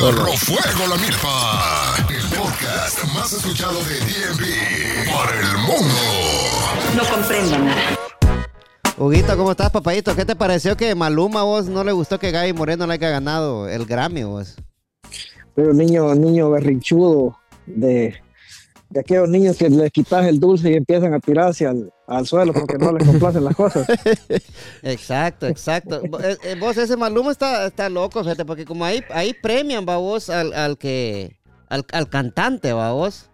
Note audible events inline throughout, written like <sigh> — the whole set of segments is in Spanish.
Fuego la milpa. El podcast más escuchado de DMV por el mundo. No comprendo nada. Huguito, ¿cómo estás, papadito? ¿Qué te pareció que Maluma vos no le gustó que Gaby Moreno le haya ganado el Grammy vos? Pero niño, niño berrinchudo de, de aquellos niños que les quitas el dulce y empiezan a tirar hacia el, al suelo porque no les complacen las cosas. <laughs> Exacto, exacto. Eh, eh, vos, ese Maluma está, está loco, fíjate, porque como ahí, ahí premian, va vos, al, al que, al, al cantante, va vos.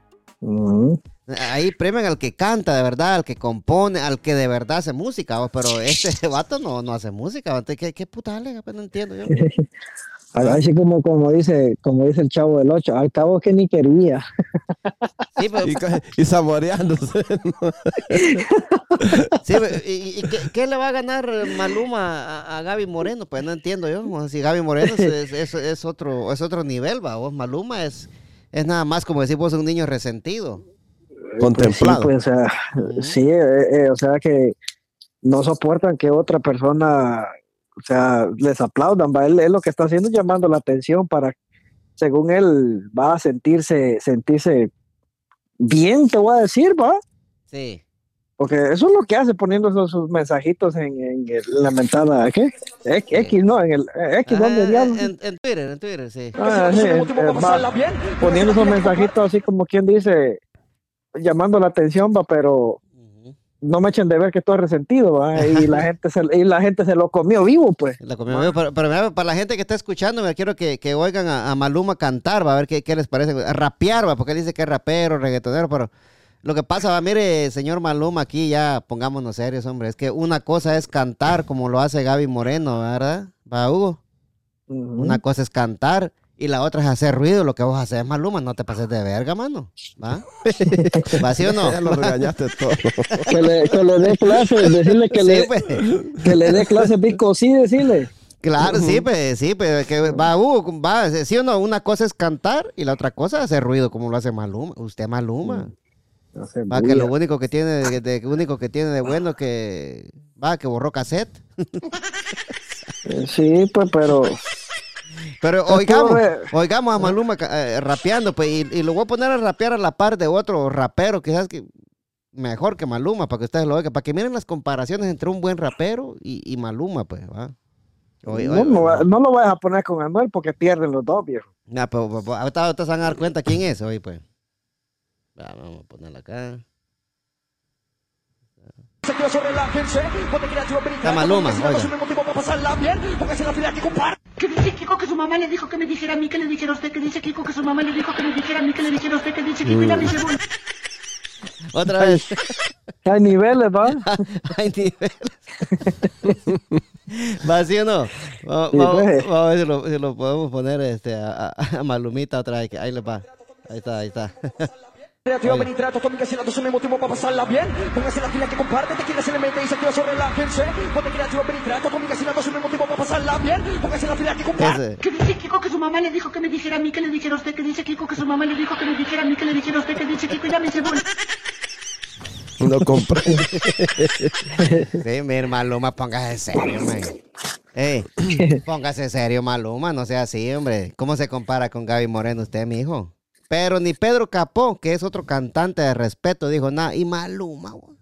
Ahí premian al que canta de verdad, al que compone, al que de verdad hace música, vos, pero este <laughs> vato no, no hace música. ¿Qué, qué puta alega? Pues no entiendo yo. <laughs> Así como, como dice, como dice el chavo del 8, al cabo que ni quería. Sí, pero, Y, y saboreándose. <laughs> ¿no? sí, pero, ¿y, y qué, qué le va a ganar Maluma a, a Gaby Moreno? Pues no entiendo yo. Si Gaby Moreno es, es- es- es otro, es otro nivel, va. Vos, Maluma es, es nada más como decir vos un niño resentido. Contemplado. Pues sí, pues, o sea, sí, eh, eh, o sea que no soportan que otra persona, o sea, les aplaudan, va. Él, él lo que está haciendo es llamando la atención para, según él, va a sentirse, sentirse bien, te voy a decir, va. Sí. Porque eso es lo que hace poniendo esos sus mensajitos en, en la mentada, ¿qué? X, X, no, en el X, ¿dónde Ah, diablos? en, en Twitter, en Twitter, sí. Ah, sí, eh, va poniendo esos mensajitos así como quien dice, llamando la atención, va, pero. No me echen de ver que estoy resentido, va, y <laughs> la gente se, y la gente se lo comió vivo, pues. La comió vivo, pero, para la gente que está escuchando, me quiero que, que oigan a, a Maluma cantar, va a ver qué, qué les parece. A rapear, va, porque él dice que es rapero, reggaetonero, pero lo que pasa, va, mire, señor Maluma, aquí ya pongámonos serios, hombre. Es que una cosa es cantar como lo hace Gaby Moreno, ¿verdad? Va, Hugo. Una cosa es cantar y la otra es hacer ruido. Lo que vos haces, Maluma, no te pases de verga, mano. ¿Va? <laughs> ¿Va sí o no? Ya lo regañaste todo. <laughs> Que le, que le dé clases, decirle que, Sí, le, pues. que le dé clases Vico, sí, decirle. Claro, sí, pues, sí, pues, que va, Hugo, va, sí o no, una cosa es cantar y la otra cosa es hacer ruido como lo hace Maluma. Usted Maluma. Sé, Va, que lo único que tiene de, de- único que tiene de bueno que va que borró cassette. <laughs> Sí, pues, pero Pero oigamos, oigamos a Maluma eh, rapeando, pues, y, y lo voy a poner a rapear a la par de otro rapero, quizás que mejor que Maluma, para que ustedes lo oigan, para que miren las comparaciones entre un buen rapero y, y Maluma, pues, va. Oye, no, oye, no, oye. no lo vayas a poner con Anuel porque pierden los dos, viejo. Nah, pero, pero, pero ahorita, ahorita se van a dar cuenta quién es hoy, pues. Va, vamos a ponerla acá. Oiga. ¿Qué dice Kiko que su mamá le dijo que me dijera a mí que le dijera a usted? ¿Qué dice Kiko que su mamá le dijo que me dijera a mí que le dijera a usted? ¿Qué dice Kiko? Y la <laughs> Otra vez. Hay niveles, va. <laughs> Hay niveles. <laughs> ¿Va sí o no? Vamos, pues. vamos a ver si lo, si lo podemos poner este, a, a- a Malumita otra vez. que Ahí le va. Ahí está, ahí está. Creativo, ven y trato, tónica, si es un motivo para pasarla bien. Póngase la fila que comparte, te quieres elemente y se activa sobre la gente. Ponte creativo, ven y trato, tónica, si es un motivo para pasarla bien. Póngase la fila que comparte. ¿qué dice Kiko que su mamá le dijo que me dijera a mí que le dijera a usted? ¿Qué dice Kiko que su mamá le dijo que me dijera a mí que le dijera a usted? ¿Qué dice Kiko? Y la dice, bueno, No comprende. Sí, mira, Maluma, póngase serio, man. Ey, <laughs> póngase serio, Maluma, no sea así, hombre. ¿Cómo se compara con Gaby Moreno usted, mi hijo? Pero ni Pedro Capó, que es otro cantante de respeto, dijo nada. Y Maluma, güey.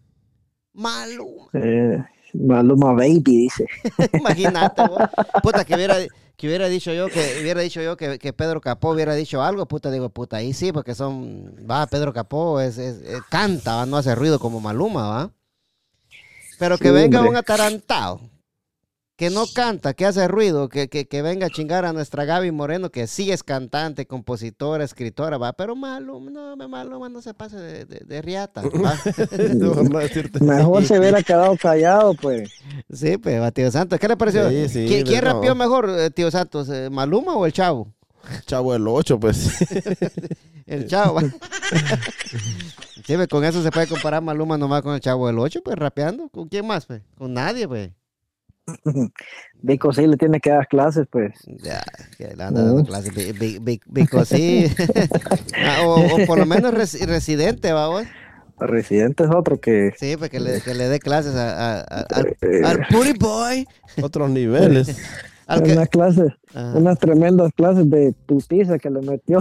Maluma. Eh, Maluma Baby, dice. <laughs> Imagínate, güey. Puta, que hubiera, que hubiera dicho yo que hubiera dicho yo que, que Pedro Capó hubiera dicho algo, puta, digo, puta, ahí sí, porque son, va, Pedro Capó es, es- es- canta, ¿va? no hace ruido como Maluma, va. Pero que Sí, venga hombre. un atarantado, que no canta, que hace ruido, que, que, que venga a chingar a nuestra Gaby Moreno, que sí es cantante, compositora, escritora, va, pero Maluma, no, me- Maluma no se pase de, de, de riata, <laughs> no. <laughs> Mejor se hubiera quedado callado, pues. Sí, pues, va, tío Santos. ¿Qué le pareció? Sí, sí, ¿Qui- ¿Quién, no. rapeó mejor, eh, tío Santos? eh, ¿Maluma o el Chavo? <laughs> Chavo del 8, pues. El Chavo. sí, pues, con eso se puede comparar Maluma nomás con el Chavo del 8, pues, rapeando. ¿Con quién más, pues? Con nadie, pues. Vico sí le tiene que dar clases, pues. Ya, que le anda dando clases. Bi- bi- bi- Bico, sí. <laughs> <laughs> Ah, o, o por lo menos resi- residente, va, vos. Residente es otro que. Sí, pues que le, que le dé clases a- a- a- al, al Puri Boy. Otros niveles. <laughs> Al que- Unas clases, Ajá. unas tremendas clases de putiza que le metió.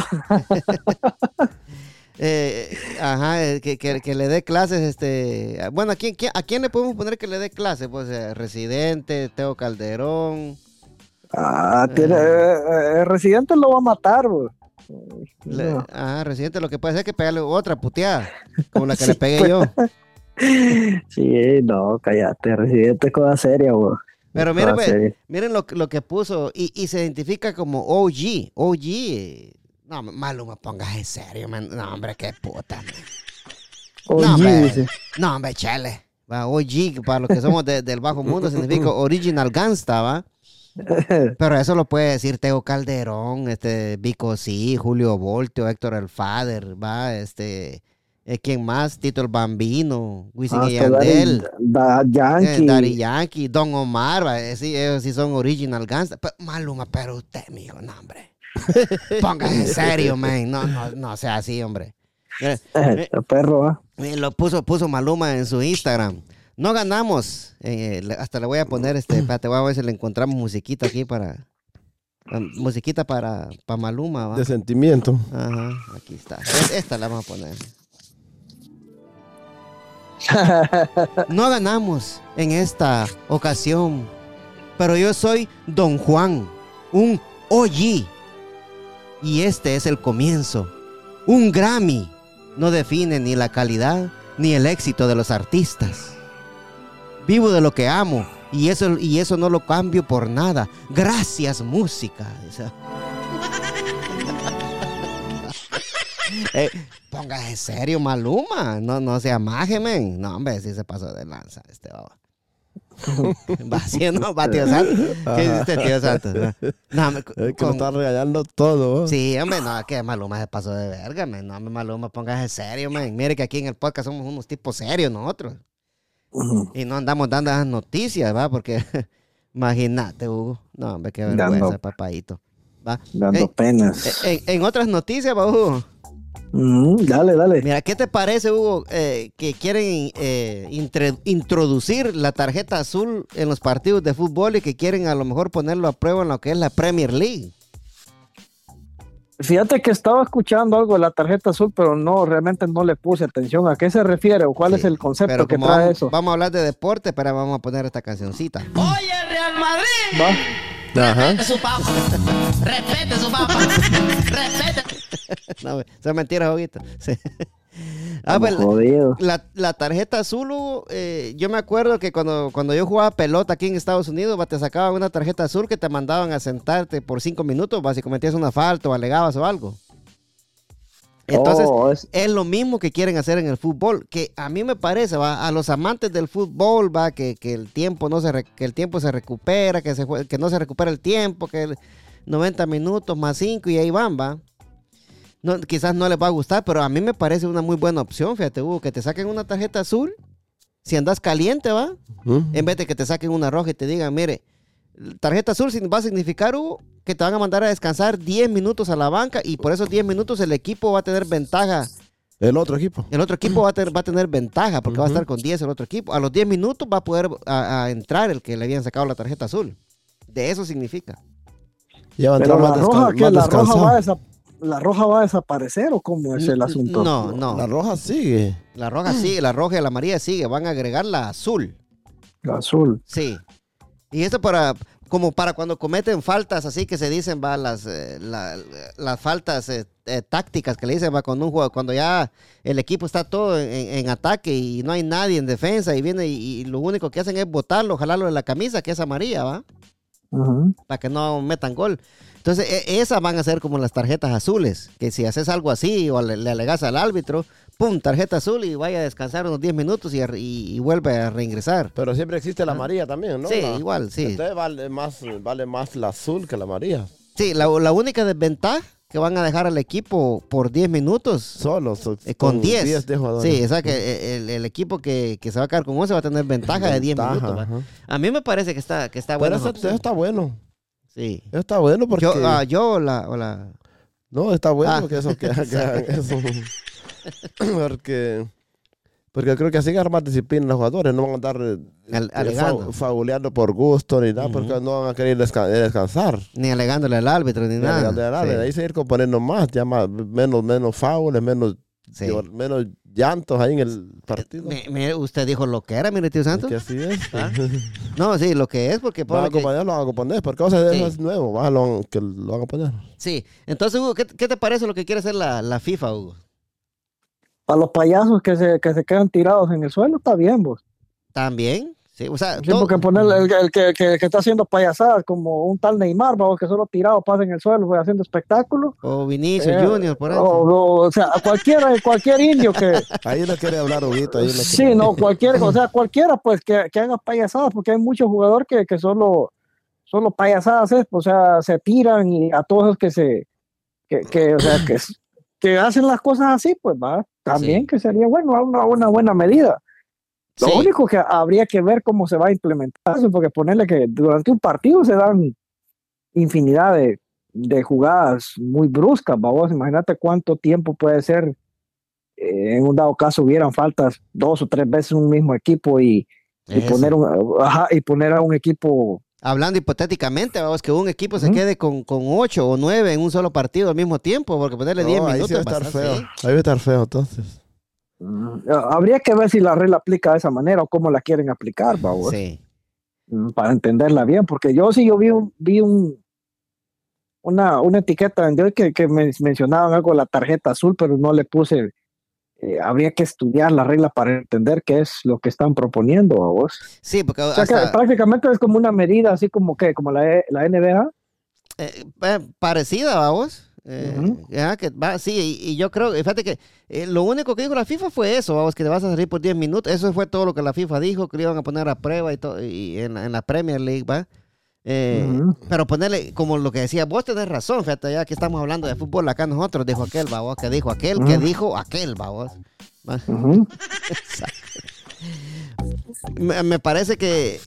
Eh, ajá, eh, que, que- que le dé clases, este, bueno, ¿a quién, ¿a quién le podemos poner que le dé clases? Pues eh, Residente, Teo Calderón, Ah, tiene, eh, eh, el residente lo va a matar, le- No. ajá, Residente, lo que puede hacer es que pegarle otra puteada, como la que <laughs> Sí, le pegué pues. yo. <laughs> Sí, no, cállate, residente es cosa seria, güey. Pero miren, pues, miren lo, lo que puso y, y se identifica como OG, OG. No, Maluma, pongas en serio, man. No, hombre, qué puta, man. Oye, no, hombre, no, hombre, chale. Va, OG, para los que somos de- del bajo mundo, significa Original Gangsta, ¿va? <laughs> Pero eso lo puede decir Teo Calderón, este, Vico sí, Julio Voltio, Héctor El Fader, va, este, eh, ¿quién más? Tito el Bambino, Wisin y Hasta Yandel, Daddy- eh, Yankee. Daddy Yankee, Don Omar, va, eh, sí, ellos sí son Original Gangsta. Pero, Maluma, pero usted, mijo, no, hombre. Póngase en serio, man. No, no, no sea así, hombre. Eh, Eh, el perro, ¿ah? eh, lo puso, puso Maluma en su Instagram. No ganamos. eh, le- hasta le voy a poner este. Espérate, voy a ver si le encontramos musiquita aquí para. ah, musiquita para, para Maluma, ¿va? De sentimiento. Ajá, aquí está. Esta la vamos a poner. <laughs> No ganamos en esta ocasión, pero yo soy Don Juan, un OG. Y este es el comienzo. Un Grammy no define ni la calidad ni el éxito de los artistas. Vivo de lo que amo y eso, y eso no lo cambio por nada. Gracias, música. <laughs> Eh, póngase serio, Maluma. No, no sea maje. No, hombre, sí se pasó de lanza este baba. <laughs> Va haciendo, va tío Santo. ¿Qué dice este tío Santo? <laughs> No, me- Es que lo con- está regañando todo. Sí, hombre, no, que Maluma se pasó de verga, men. No, Maluma, póngase serio, men. Mire que aquí en el podcast somos unos tipos serios nosotros. Y no andamos dando esas noticias, ¿va? Porque, <laughs> imagínate, Hugo. No, hombre, qué Dando- vergüenza, papadito. ¿Va? Dando penas. en, en otras noticias, va, Hugo. Mm, dale, dale. Mira, ¿qué te parece, Hugo, eh, que quieren eh, intre- introducir la tarjeta azul en los partidos de fútbol y que quieren a lo mejor ponerlo a prueba en lo que es la Premier League? Fíjate que estaba escuchando algo de la tarjeta azul, pero no, realmente no le puse atención. ¿A qué se refiere o cuál Sí, es el concepto Pero que trae vamos, eso? vamos a hablar de deporte, pero vamos a poner esta cancioncita. Oye, Real Madrid. Va. Ajá. Respete su papa. Respete su papa. Respete. <laughs> No, eso es mentira, Joguito. Sí. Ah, pues, la, la tarjeta azul, eh, yo me acuerdo que cuando, cuando yo jugaba pelota aquí en Estados Unidos, te sacaban una tarjeta azul que te mandaban a sentarte por cinco minutos, si cometías una falta o alegabas o algo. Entonces, Oh, es- es lo mismo que quieren hacer en el fútbol, que a mí me parece, va, a los amantes del fútbol, va, que, que el tiempo no se re- que el tiempo se recupera, que se jue- que no se recupera el tiempo, que el 90 minutos más 5 y ahí van, va. No, quizás no les va a gustar, pero a mí me parece una muy buena opción, fíjate, Hugo, que te saquen una tarjeta azul, si andas caliente, va, en vez de que te saquen una roja y te digan, mire, tarjeta azul va a significar, Hugo, que te van a mandar a descansar 10 minutos a la banca y por esos 10 minutos el equipo va a tener ventaja. El otro equipo. El otro equipo va a, tener, va a tener ventaja porque va a estar con 10 el otro equipo. A los 10 minutos va a poder a- a entrar el que le habían sacado la tarjeta azul. De eso significa. Ya va a pero entrar la más, roja, desca- que más la roja, va a ¿la roja va a desaparecer o cómo es el asunto? No, no. La roja sigue. La roja sigue, la roja y la amarilla sigue. Van a agregar la azul. La azul. Sí. Y esto para, como para cuando cometen faltas así que se dicen, va, las, eh, la- las faltas eh, eh, tácticas que le dicen, va, cuando un juego, cuando ya el equipo está todo en, ataque y no hay nadie en defensa y viene y, y lo único que hacen es botarlo, jalarlo de la camisa, que es amarilla, va, para que no metan gol. Entonces, e- esas van a ser como las tarjetas azules, que si haces algo así o le, le alegas al árbitro, pum, tarjeta azul y vaya a descansar unos 10 minutos y, a- y- y vuelve a reingresar. Pero siempre existe la amarilla también, ¿no? Sí, La- igual, sí. Entonces vale más, vale más la azul que la amarilla. Sí, la, la única desventaja que van a dejar al equipo por 10 minutos Solo. so- eh, con 10. de jugadores. Sí, o sea que el, el equipo que, que se va a quedar con 11 va a tener ventaja de 10 Ventaja, minutos. A mí me parece que está, que está Pero bueno. eso, opción. eso está bueno. Sí. Eso está bueno porque... Yo, ah, yo o la, o la- No, está bueno Ah. que eso que, <laughs> hagan <laughs> eso. <coughs> porque Porque creo que así agarra más disciplina los jugadores. No van a andar eh, Al- eh, alegando. fa- fauleando por gusto ni nada, porque no van a querer desca- descansar. Ni alegándole al árbitro ni Ni nada. alegando de nada. Sí. Ahí seguir componiendo más, ya más, menos, menos faules, menos, Sí. menos llantos ahí en el partido. Mire, usted dijo lo que era, mire, tío Es Santos. que así es. ¿Ah? No, sí, lo que es, porque Van a acompañar, lo van a poner, porque cosas de Sí. eso es nuevo, va, lo, que lo van a poner. Sí. Entonces, Hugo, ¿qué, qué te parece lo que quiere hacer la, la FIFA, Hugo? Para los payasos que se, que se quedan tirados en el suelo, está bien, vos. También. Sí, o sea, Sí, todo- porque poner el, el que, que- que está haciendo payasadas como un tal Neymar, vamos, que solo tirado pasa en el suelo, fue haciendo espectáculo. o Vinicio Eh, Junior, por ahí. O, o- sea, cualquiera, cualquier indio que, <laughs> Ahí no quiere hablar Huguito, ahí no quiere- sí, no, cualquier, o sea, cualquiera pues que, que haga payasadas, porque hay muchos jugadores que, que solo, solo payasadas es, o sea, se tiran y a todos los que se, que, que, o sea, que, que hacen las cosas así, pues va, también Sí. que sería bueno, una, una buena medida. Lo Sí. único que habría que ver cómo se va a implementar eso, porque ponerle que durante un partido se dan infinidad de, de jugadas muy bruscas, vamos, imagínate cuánto tiempo puede ser. eh, en un dado caso hubieran faltas dos o tres veces un mismo equipo y, y poner un, ajá, y poner a un equipo Hablando hipotéticamente, vamos, que un equipo se quede con, con ocho o nueve en un solo partido al mismo tiempo, porque ponerle No, 10 ahí minutos sí va a es estar feo. Ahí va a estar feo, entonces. Mm, habría que ver si la regla aplica de esa manera o cómo la quieren aplicar, vamos. Sí. mm, para entenderla bien, porque yo sí yo vi un, vi un una, una etiqueta en hoy que, que me mencionaban algo de la tarjeta azul, pero no le puse eh, habría que estudiar la regla para entender qué es lo que están proponiendo a vos. Sí, porque O sea que hasta, prácticamente es como una medida así como que como la, E- la NBA. eh, eh, parecida, vamos. Eh, Ujú. ya, que va, sí, y, y yo creo, fíjate que eh, lo único que dijo la FIFA fue eso, vamos, que te vas a salir por 10 minutos. Eso fue todo lo que la FIFA dijo, que lo iban a poner a prueba y, todo, y en, la- en la Premier League, ¿va? Eh. Pero ponerle, como lo que decía, vos tenés razón, fíjate, ya que estamos hablando de fútbol acá nosotros, dijo aquel, vamos, que dijo aquel, que dijo aquel, <laughs> me, me parece que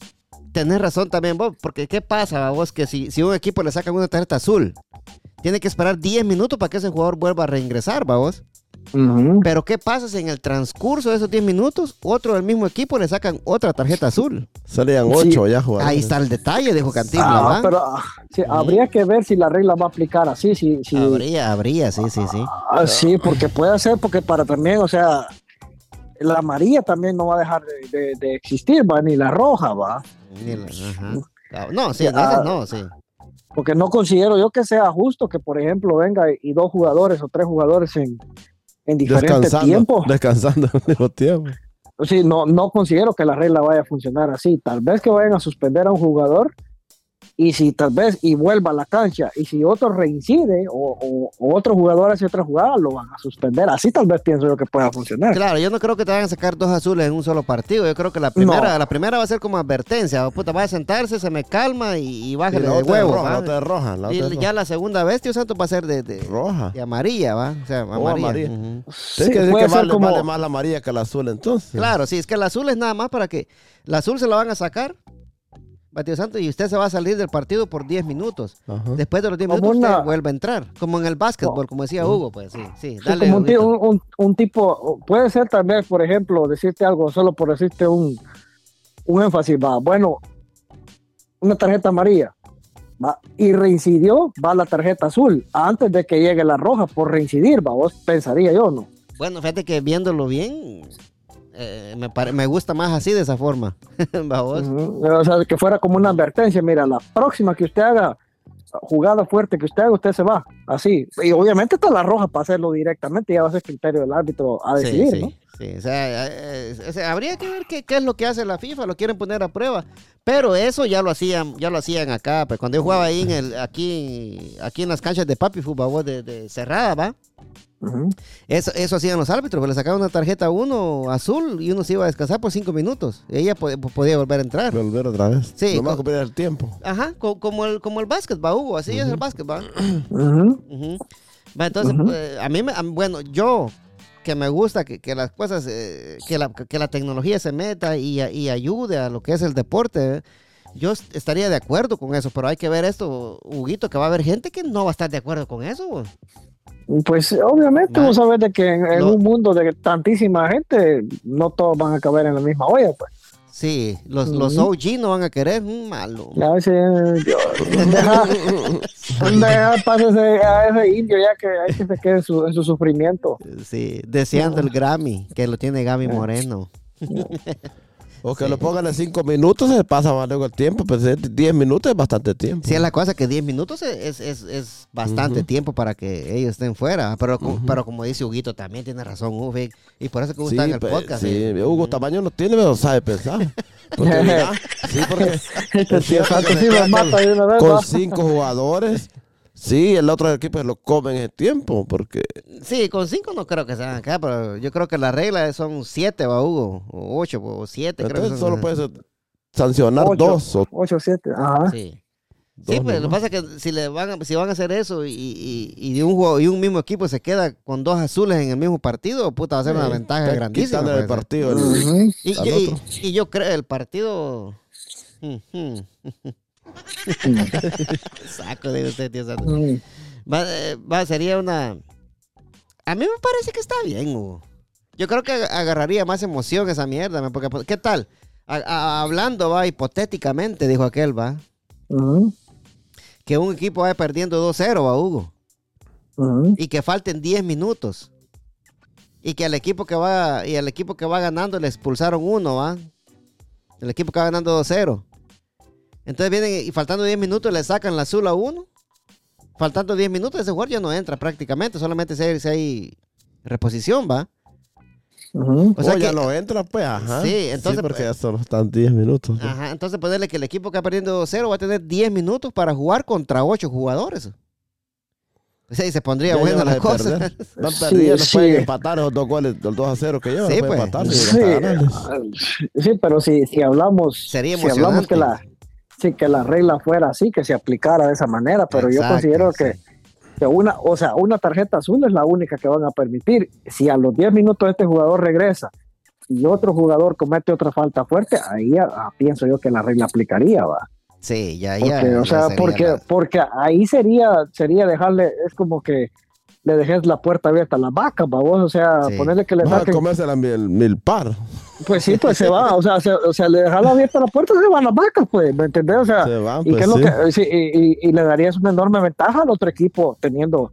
tenés razón también vos, porque ¿qué pasa vos? Que si, si un equipo le sacan una tarjeta azul, tiene que esperar 10 minutos para que ese jugador vuelva a reingresar, vamos. Ujú. Pero ¿qué pasa si en el transcurso de esos 10 minutos, otro del mismo equipo le sacan otra tarjeta azul? Salían Sí. ocho ya jugadores. Ahí está el detalle, dijo Cantinflas, Ah, pero ah, sí, habría que ver si la regla va a aplicar así, si, si, Habría, habría, sí, sí, sí. Ah, sí, porque puede ser, porque para también, o sea, la amarilla también no va a dejar de, de- de existir, va, ni la roja, va. Ni la- ajá. No, sí, esas no, sí. Porque no considero yo que sea justo que, por ejemplo, venga y dos jugadores o tres jugadores en, en diferentes tiempos. descansando al mismo tiempo. Sí, no, no considero que la regla vaya a funcionar así. Tal vez que vayan a suspender a un jugador y si tal vez y vuelva a la cancha y si otro reincide o, o- o otro jugador hace otra jugada, lo van a suspender. Así tal vez pienso yo que pueda funcionar. Claro, yo no creo que te vayan a sacar dos azules en un solo partido. Yo creo que la primera, No. la primera va a ser como advertencia. Puta, va a sentarse, se me calma y, y Y bájale la de huevo. la otra es roja. la Y ya la segunda vez, tío Santos, va a ser de, de, roja. de amarilla, ¿va? O sea, amarilla. amarilla. Sí, es que, es puede que ser vale, como- vale más la amarilla que la azul entonces. Claro, sí, es que el azul es nada más para que. El azul se lo van a sacar, va, tío Santos, y usted se va a salir del partido por 10 minutos. Ajá. Después de los 10 Como minutos, una- usted vuelve a entrar. Como en el básquetbol, como decía Hugo, pues sí, sí. Sí, Dale, como un, ti- Huguito. un- un- un tipo, puede ser vez, por ejemplo, decirte algo, solo por decirte un, un énfasis, va, bueno, una tarjeta amarilla, va, y reincidió, va la tarjeta azul, antes de que llegue la roja por reincidir, va, vos pensaría yo, ¿no? Bueno, fíjate que viéndolo bien, eh, me, pare- me gusta más así, de esa forma. <laughs> Vos. Ujú. O sea, que fuera como una advertencia, mira, la próxima que usted haga, jugada fuerte que usted haga, usted se va, así, y obviamente está la roja para hacerlo directamente, ya va a ser criterio del árbitro a decidir, sí, ¿no? sí, sí. O sea, eh, sea, habría que ver qué, qué es lo que hace la FIFA, lo quieren poner a prueba. Pero eso ya lo hacían, ya lo hacían acá. Pues cuando yo jugaba ahí en el, aquí, aquí en las canchas de papi fútbol de, de cerrada, va. Ujú. Eso, eso hacían los árbitros, pues le sacaban una tarjeta a uno azul y uno se iba a descansar por cinco minutos. Ella po- podía volver a entrar. Volver otra vez. Sí, Nomás cumplir el tiempo. Ajá, co- como el, como el básquet, va, Hugo, así es el básquet, va. Ujú. Va, entonces, pues, a mí, me, a- bueno, yo que me gusta que, que las cosas, eh, que, la, que la tecnología se meta y, y ayude a lo que es el deporte, eh, yo est- estaría de acuerdo con eso, pero hay que ver esto, Huguito, que va a haber gente que no va a estar de acuerdo con eso. Pues obviamente Ma- vos sabés de que en, en Lo- un mundo de tantísima gente, no todos van a caber en la misma olla, pues. Sí, los, los. OG no van a querer, malo. Ya <laughs> ese, Dios, deja, deja a ese indio ya que hay que se quede en su, en su sufrimiento. Sí, deseando el Grammy, que lo tiene Gaby Moreno. <laughs> O que lo pongan en 5 minutos, se pasa más luego el tiempo. Pues 10 minutos es bastante tiempo. Sí, es la cosa que 10 minutos es, es, es bastante tiempo para que ellos estén fuera. Pero, co- pero como dice Huguito, también tiene razón, Hugo. Y y por eso que gusta en el podcast. sí, eh. Hugo Tamaño no tiene, pero sabe pensar. Porque mira, <laughs> sí, porque <laughs> sí con ¿va? cinco jugadores. Sí, el otro equipo se lo comen ese tiempo, porque Sí, con 5 no creo que se van a quedar, pero yo creo que la regla son 7, va Hugo. O 8, o 7. creo que entonces son. solo puedes sancionar Ocho. dos o 8 7, ajá. Sí. dos Sí, pues lo que pasa es que si le van a, si van a hacer eso y, y, y de un juego, y un mismo equipo se queda con dos azules en el mismo partido, puta, va a ser una Sí, ventaja grandísima. el pues. partido. el- y- otro. y yo creo el partido. <laughs> <laughs> Saco de usted, tío Santos. Mm. Va, va, sería una. A mí me parece que está bien, Hugo. Yo creo que ag- agarraría más emoción esa mierda, porque ¿qué tal? A- a- hablando, va, hipotéticamente, dijo aquel, va, que un equipo va perdiendo 2-0, va, Hugo, y que falten 10 minutos. Y que al equipo que va, y al equipo que va ganando le expulsaron uno, va. El equipo que va ganando 2-0. Entonces vienen y faltando 10 minutos le sacan la azul a uno. Faltando 10 minutos, ese jugador ya no entra prácticamente, solamente si hay, si hay reposición, va. Ujú. O sea Oh, ya que- no entra, pues, ajá. Sí, entonces, porque pues- ya solo están 10 minutos. pues. Ajá, entonces ponerle que el equipo que va perdiendo 2-0 va a tener 10 minutos para jugar contra 8 jugadores. O sea, y se pondría Ya buena la cosa. perder. <laughs> Van Sí, sí. pueden empatar esos dos goles, los 2 a 0 que llevan, Sí, pueden pues. empatar Sí, sí, pero si, si hablamos, Sería si hablamos que la, sí, que la regla fuera así, que se aplicara de esa manera, pero yo considero sí. que, que una, o sea, una tarjeta azul es la única que van a permitir. Si a los 10 minutos este jugador regresa y otro jugador comete otra falta fuerte, ahí ah, pienso yo que la regla aplicaría, va. Sí, ya, Porque, ya. o sea, porque, la- porque ahí sería, sería dejarle, es como que le dejes la puerta abierta a las vacas, va vos, o sea, Sí. ponerle que le saquen comerse la mil, mil par. Pues sí, pues se va, o sea, se, o sea, le dejas abierta la puerta, se van las vacas, pues, ¿me entendés? O sea, Se van, y, pues, qué es lo que, sí, y, y- y le darías una enorme ventaja al otro equipo teniendo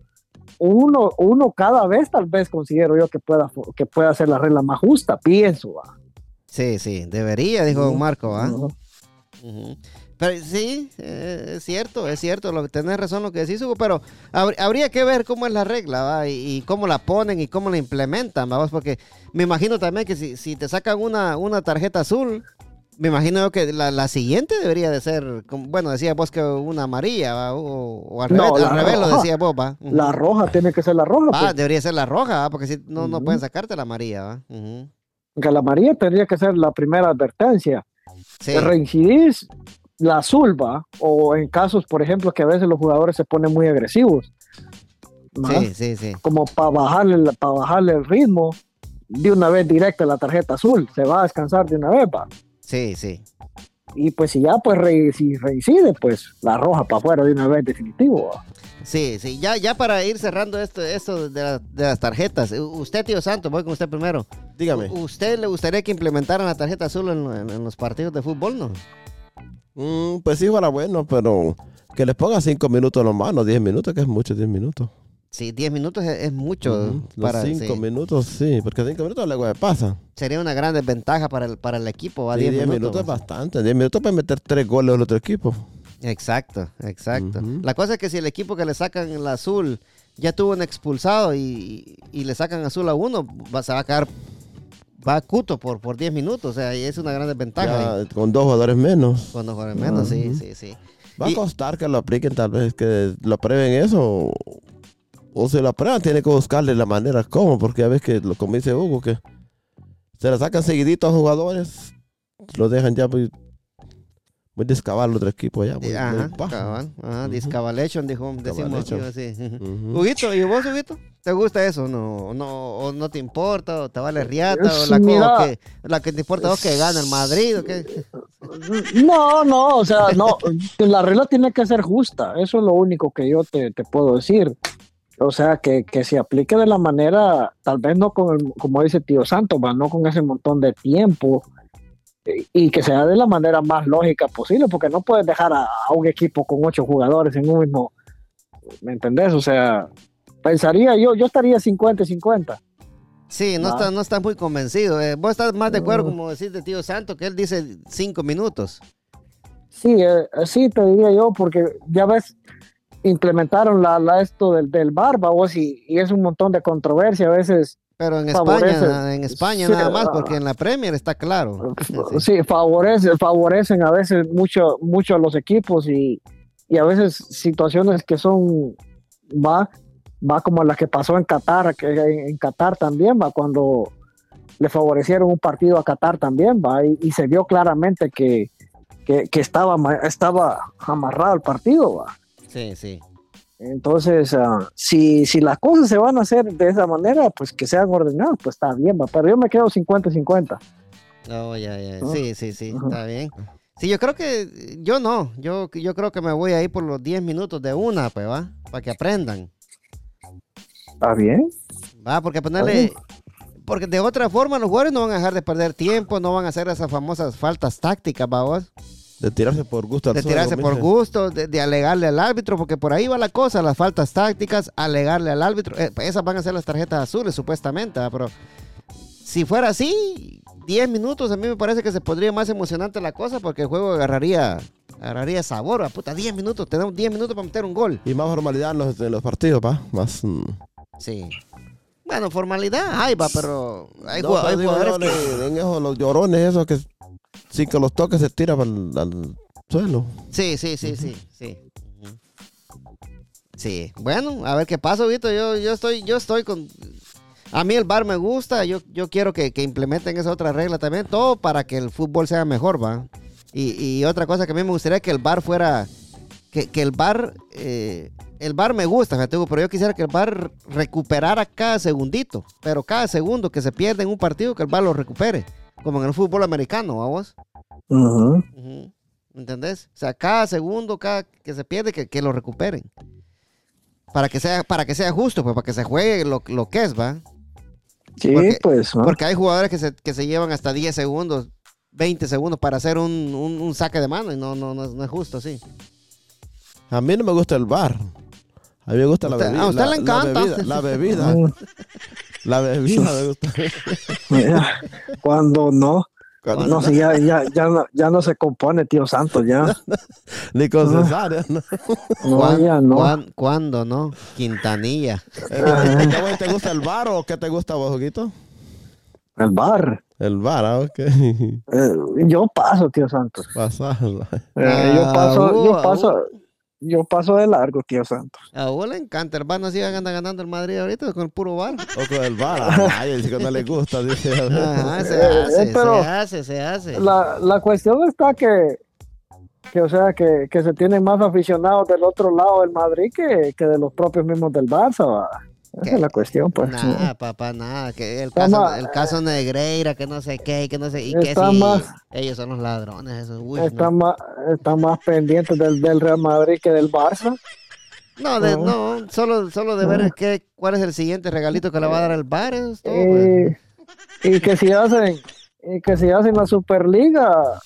uno, uno cada vez, tal vez considero yo que pueda, que pueda ser la regla más justa, pienso. va. Sí, sí, debería, dijo Marco, ¿ah? Ujú. Pero sí, eh, es cierto, es cierto, lo, tenés razón lo que decís, Hugo, pero habr- habría que ver cómo es la regla, ¿va? Y, y cómo la ponen y cómo la implementan, vamos, porque me imagino también que si, si te sacan una, una tarjeta azul, me imagino que la, la siguiente debería de ser, bueno, decía vos que una amarilla, ¿va? O, o al revés, al revés lo decía vos, ¿va? La roja tiene que ser la roja, Ah, pues, debería ser la roja, ¿va? Porque si no, no pueden sacarte la amarilla, ¿va? Que la amarilla tendría que ser la primera advertencia. Sí, Te reincidís, la azul va, o en casos, por ejemplo, que a veces los jugadores se ponen muy agresivos. sí, sí, sí. como para bajarle, la- pa bajarle el ritmo de una vez directa la tarjeta azul. Se va a descansar de una vez, va. Sí, sí. Y pues si ya pues re- si reincide, pues la roja para afuera de una vez definitivo. va. Sí, sí, ya, ya para ir cerrando esto, esto de, la- de las tarjetas. Usted, tío Santo, voy con usted primero. Dígame. ¿Usted le gustaría que implementaran la tarjeta azul en, en- en los partidos de fútbol, no? Mm, pues sí, fuera bueno, pero que les ponga 5 minutos nomás, no 10 minutos, que es mucho 10 minutos. Sí, 10 minutos es, es mucho Ujú, para... Los 5 sí. minutos, sí, porque 5 minutos luego se pasa. Sería una gran desventaja para el, para el equipo, ¿va? Sí, 10 10 minutos. minutos es bastante. 10 minutos para meter 3 goles al otro equipo. Exacto, exacto. Ujú. La cosa es que si el equipo que le sacan el azul ya tuvo un expulsado y, y le sacan azul a uno, va, se va a quedar... Va a cuto por, por 10 minutos, o sea, y es una gran desventaja. Ya con dos jugadores menos. Cuando juegan menos, sí, sí, sí. Va Y- a costar que lo apliquen, tal vez que lo prueben eso. O, si lo aprueban, tiene que buscarle la manera cómo, porque ya ves que, lo, como dice Hugo, que se la sacan seguidito a jugadores, lo dejan ya muy, muy descabal el otro equipo ya. Muy, muy Ajá, cabal, ajá, discavalation, dijo, decimos Discavalation. aquí, sí. Ujú. Huguito, ¿y vos, Huguito? ¿Te gusta eso? ¿No, no, ¿O no te importa? ¿O te vale riata? ¿O la, mira, que, la que te importa a vos que gana el Madrid? ¿o qué? <laughs> No, no, o sea, no, la regla tiene que ser justa. Eso es lo único que yo te, te puedo decir. o sea, que, que se aplique de la manera, tal vez no con el, como dice Tío Santos, va, no con ese montón de tiempo y- que sea de la manera más lógica posible, porque no puedes dejar a, a un equipo con ocho jugadores en un mismo, ¿me entendés? O sea, pensaría yo, yo estaría 50 y 50. Sí, no, Ah. está, no está muy convencido. eh. Vos estás más de acuerdo, como decís de tío Santo, que él dice cinco minutos. Sí, eh, sí, te diría yo, porque ya ves, implementaron la, la esto del, del bar, vos, y, y es un montón de controversia a veces. Pero en Favorece. España, en España Sí, nada más, ah. porque en la Premier está claro. Sí. <laughs> Sí, favorece, favorecen a veces mucho, mucho a los equipos y, y a veces situaciones que son, va, va como la que pasó en Qatar, que en, Qatar también va, cuando le favorecieron un partido a Qatar también va, y, y se vio claramente que, que, que estaba, estaba amarrado el partido va. Sí, sí. Entonces, ah, si, si las cosas se van a hacer de esa manera, pues que sean ordenadas, pues está bien, va. pero yo me quedo 50-50. Oh, ya, ya. Sí, sí, sí, está bien. Sí, yo creo que, yo no, yo, yo creo que me voy a ir por los 10 minutos de una, pues, ¿va? Para que aprendan. ¿Está bien? Va, porque ponerle, porque de otra forma los jugadores no van a dejar de perder tiempo, no van a hacer esas famosas faltas tácticas, ¿va vos? De tirarse por gusto al De suelo, tirarse por gusto, de, de alegarle al árbitro, porque por ahí va la cosa, las faltas tácticas, alegarle al árbitro. Eh, esas van a ser las tarjetas azules, supuestamente, pero si fuera así, 10 minutos a mí me parece que se podría más emocionante la cosa, porque el juego agarraría, agarraría sabor, ¿va? puta, 10 minutos, tenemos 10 minutos para meter un gol. Y más formalidad en los, en los partidos, ¿va? Más. mm. Sí. Bueno, formalidad, hay, va, pero hay, No, hay digo, jugadores no, que... en esos, los llorones, esos que sin que los toques se tiran al, al suelo. Sí, sí, sí, sí, sí. Sí, bueno, a ver qué pasa, Vito. Yo, yo estoy, yo estoy con. A mí el bar me gusta. Yo, yo quiero que, que implementen esa otra regla también. Todo para que el fútbol sea mejor, va. Y, y otra cosa que a mí me gustaría que el bar fuera. Que, que el bar. eh, el bar me gusta, fíjate, pero yo quisiera que el bar recuperara cada segundito. Pero cada segundo que se pierde en un partido, que el bar lo recupere. Como en el fútbol americano, vamos. Ujú. Ujú. ¿Entendés? O sea, cada segundo, cada que se pierde, que, que lo recuperen. Para que sea, para que sea justo, pues, para que se juegue lo, lo que es, ¿va? Sí, Porque- pues. ¿no? Porque hay jugadores que se, que se llevan hasta 10 segundos, 20 segundos para hacer un, un- un saque de mano y no, no, no, es- no es justo, sí. A mí no me gusta el bar. A mí me gusta la Usted- bebida. a usted la- le encanta. La bebida. La bebida, <laughs> la bebida me gusta. mira, Cuando no, Cuando- no, si ya, ya, ya, no, ya no se compone, tío Santos, ya. <laughs> Ni con cesárea. ¿no? No, <laughs> ¿Cuán- ya no. cuán- ¿Cuándo no? Quintanilla. <laughs> Eh, ¿qué güey te gusta el bar o qué te gusta vos, Joguito? El bar. El bar, ah, ok. Eh, yo paso, tío Santos. Pasarla. Eh, yo Ah, paso, yo paso, yo paso de largo, tío Santos. A vos le encanta, el bar no sigue anda ganando el Madrid ahorita con el puro bar. O con el bar. Ay, dice que no le gusta. Dice. <laughs> Ajá, se Eh, hace, pero- se hace, se hace. La, la cuestión está que, que o sea, que, que se tienen más aficionados del otro lado del Madrid que, que de los propios mismos del Barça. va. Esa es la cuestión, pues. Nada, papá, nada. Que el caso, más- el caso Negreira, que no sé qué, que no sé. Y que si más- ellos son los ladrones, esos. Uy, Están no. más, están más pendientes del, del Real Madrid que del Barça. No, de- no. no, solo, solo de ver qué, cuál es el siguiente regalito que le va a dar el bar. es todo, pues. Y que si hacen, y que si hacen la Superliga,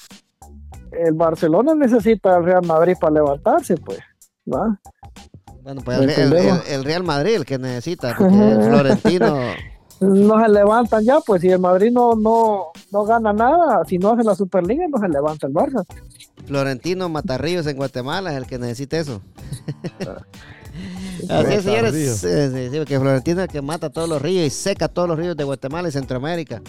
el Barcelona necesita al Real Madrid para levantarse, pues. ¿va? Bueno, pues el, Real Madrid el que necesita, porque el Florentino. No se levantan ya, pues si el Madrid no, no, no gana nada, si no hace la Superliga, no se levanta el Barça. Florentino Matarríos en Guatemala es el que necesita eso. <laughs> Así es, señores. Matarríos. Sí, sí, porque Florentino es el que mata todos los ríos y seca todos los ríos de Guatemala y Centroamérica.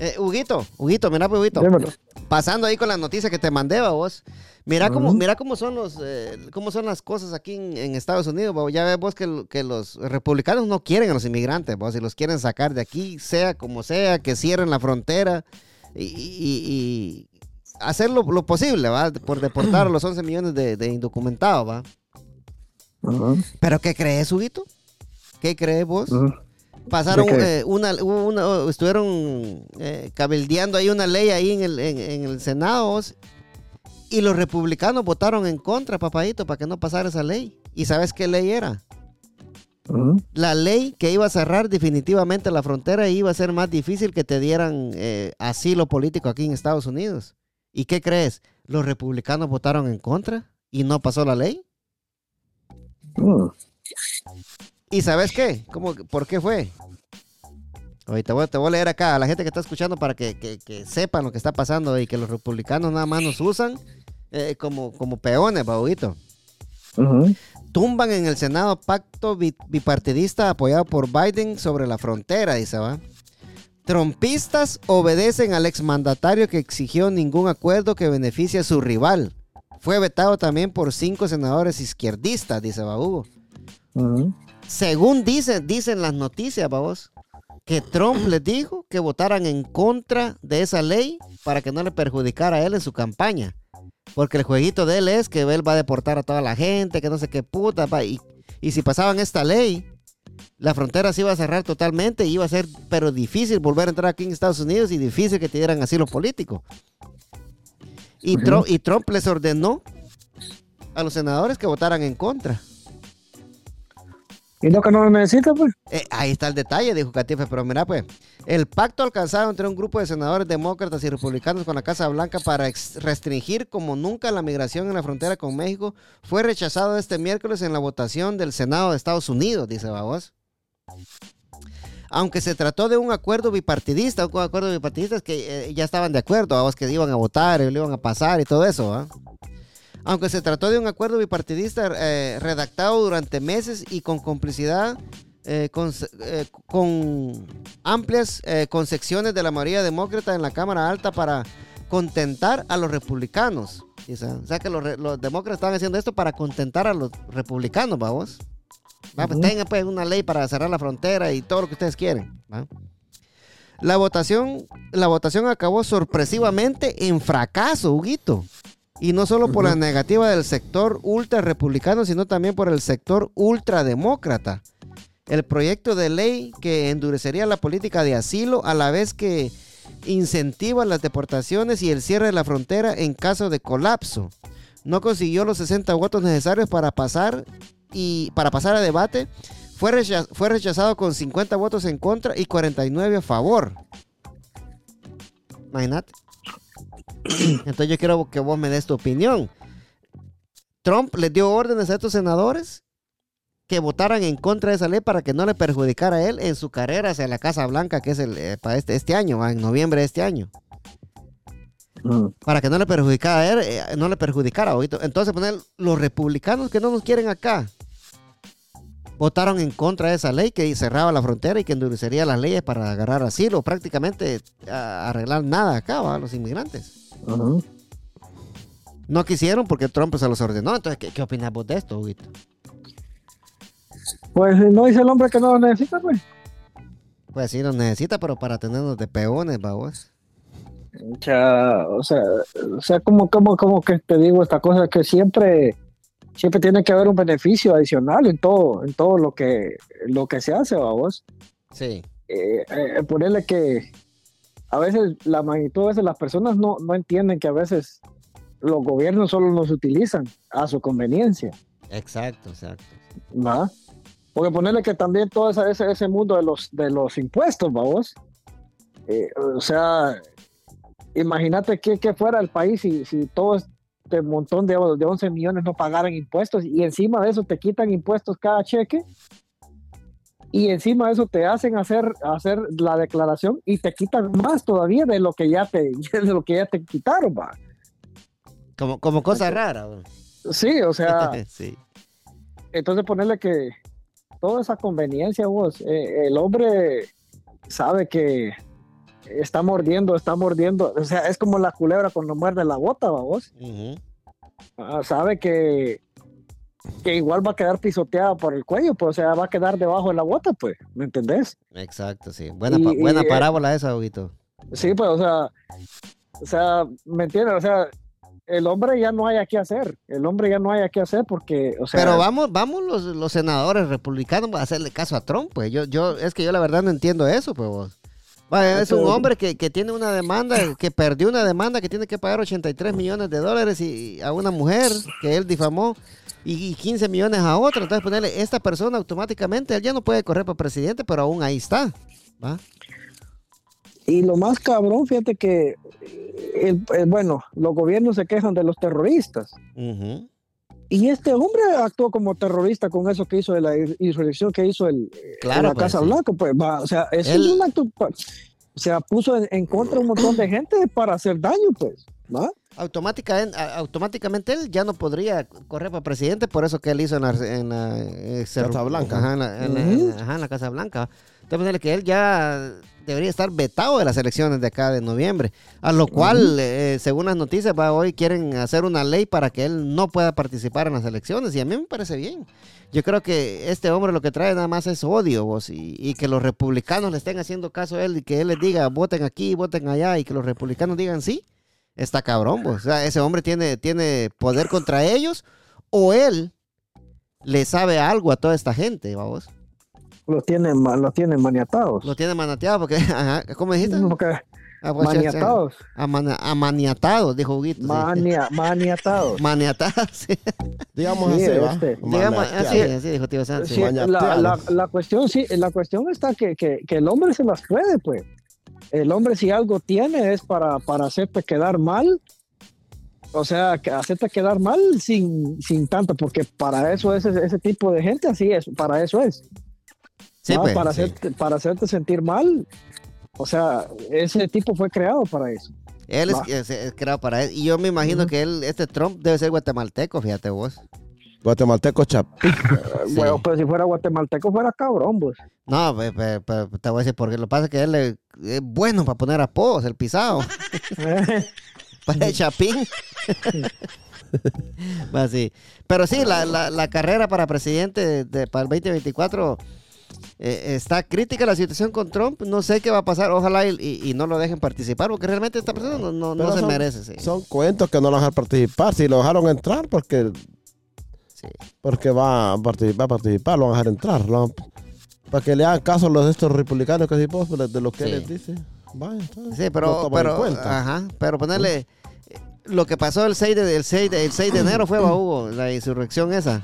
Eh, Huguito, Huguito, mira pues, Huguito. Dímelo. Pasando ahí con las noticias que te mandé, ¿va vos. Mira cómo, mira cómo son los, eh, cómo son las cosas aquí en, en Estados Unidos. ¿va? Ya ves vos que, que los republicanos no quieren a los inmigrantes, y los quieren sacar de aquí, sea como sea, que cierren la frontera y, y- y hacer lo, lo posible, ¿va? Por deportar a los 11 millones de, de indocumentados, ¿va? ¿Pero qué crees, Huguito? ¿Qué crees vos? Pasaron eh, una, una- estuvieron eh, cabildeando ahí una ley ahí en el, en, en el Senado y los republicanos votaron en contra, papadito, para que no pasara esa ley. ¿Y sabes qué ley era? La ley que iba a cerrar definitivamente la frontera y iba a ser más difícil que te dieran eh, asilo político aquí en Estados Unidos. ¿Y qué crees? Los republicanos votaron en contra y no pasó la ley. ¿Y sabes qué? ¿Cómo, ¿Por qué fue? Ahorita voy, te voy a leer acá a la gente que está escuchando para que, que- que sepan lo que está pasando y que los republicanos nada más nos usan eh, como, como peones, babuito. Ujú. tumban en el Senado pacto bi- bipartidista apoyado por Biden sobre la frontera, dice, ¿va? Trompistas obedecen al exmandatario que exigió ningún acuerdo que beneficie a su rival. Fue vetado también por cinco senadores izquierdistas, dice Hugo. Ujú. Según dicen, dicen las noticias, vamos, que Trump les dijo que votaran en contra de esa ley para que no le perjudicara a él en su campaña. Porque el jueguito de él es que él va a deportar a toda la gente, que no sé qué puta. pa, y, y si pasaban esta ley, la frontera se iba a cerrar totalmente y iba a ser, pero difícil volver a entrar aquí en Estados Unidos y difícil que te dieran asilo político. Y. Trump, y Trump les ordenó a los senadores que votaran en contra. Y lo que no lo necesita, pues. Eh, ahí está el detalle, dijo Catife, pero mira pues, el pacto alcanzado entre un grupo de senadores demócratas y republicanos con la Casa Blanca para restringir como nunca la migración en la frontera con México fue rechazado este miércoles en la votación del Senado de Estados Unidos, dice Babos. Aunque se trató de un acuerdo bipartidista, un acuerdo bipartidista que eh, ya estaban de acuerdo, babos, que iban a votar, lo iban a pasar y todo eso, ¿ah? Aunque se trató de un acuerdo bipartidista eh, redactado durante meses y con complicidad eh, con, eh, con amplias concepciones de la mayoría demócrata en la Cámara Alta para contentar a los republicanos. O sea que los, demócratas estaban haciendo esto para contentar a los republicanos, vamos. Va, pues tengan pues una ley para cerrar la frontera y todo lo que ustedes quieren. ¿va? La votación, la votación acabó sorpresivamente en fracaso, Huguito. Y no solo por la Ujú. negativa del sector ultra republicano, sino también por el sector ultrademócrata. El proyecto de ley que endurecería la política de asilo a la vez que incentiva las deportaciones y el cierre de la frontera en caso de colapso. No consiguió los 60 votos necesarios para pasar y para pasar a debate. Fue, fue rechazado con 50 votos en contra y 49 a favor. Imagínate. <clears throat> Entonces yo quiero que vos me des tu opinión. Trump les dio órdenes a estos senadores que votaran en contra de esa ley para que no le perjudicara a él en su carrera hacia la Casa Blanca, que es el, eh, para este, este año, en noviembre de este año. Mm. Para que no le perjudicara a él, eh, no le perjudicara. oído. Entonces, poner los republicanos que no nos quieren acá votaron en contra de esa ley que cerraba la frontera y que endurecería las leyes para agarrar asilo, prácticamente a- arreglar nada acá, ¿va? los inmigrantes. No quisieron porque Trump se los ordenó. Entonces, ¿qué, qué opinas vos de esto, Huguito? Pues no dice el hombre que no lo necesita, pues. Pues sí, los necesita, pero para tenernos de peones, vamos. O sea, o sea, o sea, como, como, como que te digo esta cosa que siempre, siempre tiene que haber un beneficio adicional en todo, en todo lo que, lo que se hace, vamos. Sí. Eh, eh, ponerle que a veces la magnitud, a veces las personas no, no entienden que a veces los gobiernos solo nos utilizan a su conveniencia, Exacto, exacto. ¿va? Porque ponerle que también todo ese, ese mundo de los, de los impuestos, vamos. Eh, o sea, imagínate que, que fuera el país si, si todo este montón de, de 11 millones no pagaran impuestos y encima de eso te quitan impuestos cada cheque y encima de eso te hacen hacer, hacer la declaración y te quitan más todavía de lo que ya te, <laughs> de lo que ya te quitaron, va. Como, como cosa rara. Sí, o sea, <laughs> sí. entonces ponerle que toda esa conveniencia, vos, eh, el hombre sabe que está mordiendo, está mordiendo, o sea, es como la culebra cuando muerde la bota, ¿va vos. Ujú. Ah, sabe que, que igual va a quedar pisoteada por el cuello, pues, o sea, va a quedar debajo de la bota, pues, ¿me entendés? Exacto, sí. Buena, Y- pa- buena y, eh, parábola esa, Huguito. Sí, pues, o sea, o sea, ¿me entiendes? O sea, el hombre ya no hay que hacer, el hombre ya no hay que hacer porque, o sea, Pero vamos, vamos los, los senadores republicanos a hacerle caso a Trump, pues. Yo, yo, es que yo la verdad no entiendo eso, pues vos. Vaya, es un hombre que, que tiene una demanda, que perdió una demanda que tiene que pagar 83 millones de dólares y, a una mujer que él difamó y, y 15 millones a otro. Entonces ponerle esta persona automáticamente, él ya no puede correr para presidente, pero aún ahí está. ¿va? Y lo más cabrón, fíjate que, el- el- bueno, los gobiernos se quejan de los terroristas. Ujú. Y este hombre actuó como terrorista con eso que hizo de la insurrección que hizo el, Claro, en la pues, Casa sí. Blanca. Pues, va, o sea, eso Él- es un acto. pa- O sea, puso en, en contra un montón de gente para hacer daño, pues. ¿va? Automática- en- a- automáticamente él ya no podría correr para presidente por eso que él hizo en la, en la, eh, Cerro- Casa Blanca. Ajá, en la, en la- Ujú. ajá, en la Casa Blanca. Entonces, que él ya debería estar vetado de las elecciones de acá de noviembre. A lo cual, eh, según las noticias, va, hoy quieren hacer una ley para que él no pueda participar en las elecciones. Y a mí me parece bien. Yo creo que este hombre lo que trae nada más es odio, vos, y, y que los republicanos le estén haciendo caso a él y que él les diga voten aquí, voten allá y que los republicanos digan sí. Está cabrón, vos. O sea, ese hombre tiene, tiene poder contra ellos o él le sabe algo a toda esta gente, vamos. Los tienen, los tienen maniatados. Lo tiene manateado porque, <laughs> ajá, ¿cómo dijiste? Porque Ah, pues, maniatados. Amana- amaniatados, dijo Huguito. sí. Mania, <laughs> maniatados. Maniatados, sí. <laughs> Digamos Sí, así, ¿va? este. Digamos, así, así dijo Tío Sánchez. Sí, la, la, la cuestión sí, la cuestión está que, que, que el hombre se las puede, pues. El hombre si algo tiene es para, para hacerte quedar mal. O sea, que hacerte quedar mal sin, sin tanto, porque para eso es ese, ese tipo de gente, así es, para eso es. Sí, ¿va? pues, para, sí. hacerte, para hacerte sentir mal. O sea, ese tipo fue creado para eso. Él es, es- es creado para él. Y yo me imagino que él, este Trump debe ser guatemalteco, fíjate vos. Guatemalteco Chapi. Sí. <laughs> Bueno, pero si fuera guatemalteco fuera cabrón, pues. No, pe- pe- pe- te voy a decir porque lo que pasa es que él es, es bueno para poner apodos, el pisado. <laughs> para el chapín. <laughs> Así. Pero sí, la, la- la carrera para presidente de- de- para el 2024 eh, está crítica la situación con Trump. No sé qué va a pasar. Ojalá y, y- y no lo dejen participar porque realmente esta persona no, no- no se son- merece. sí. Son cuentos que no lo dejan participar. Si lo dejaron entrar, porque, Sí. porque va a participar, participar, lo van a dejar entrar. lo van- para que le hagan caso a los de estos republicanos que vos de lo que Sí. les dice. Vaya, Sí, pero, pero, ajá, pero ponerle eh, lo que pasó el 6 de, el 6 de, el 6 de enero fue, <clears throat> Hugo, la insurrección esa.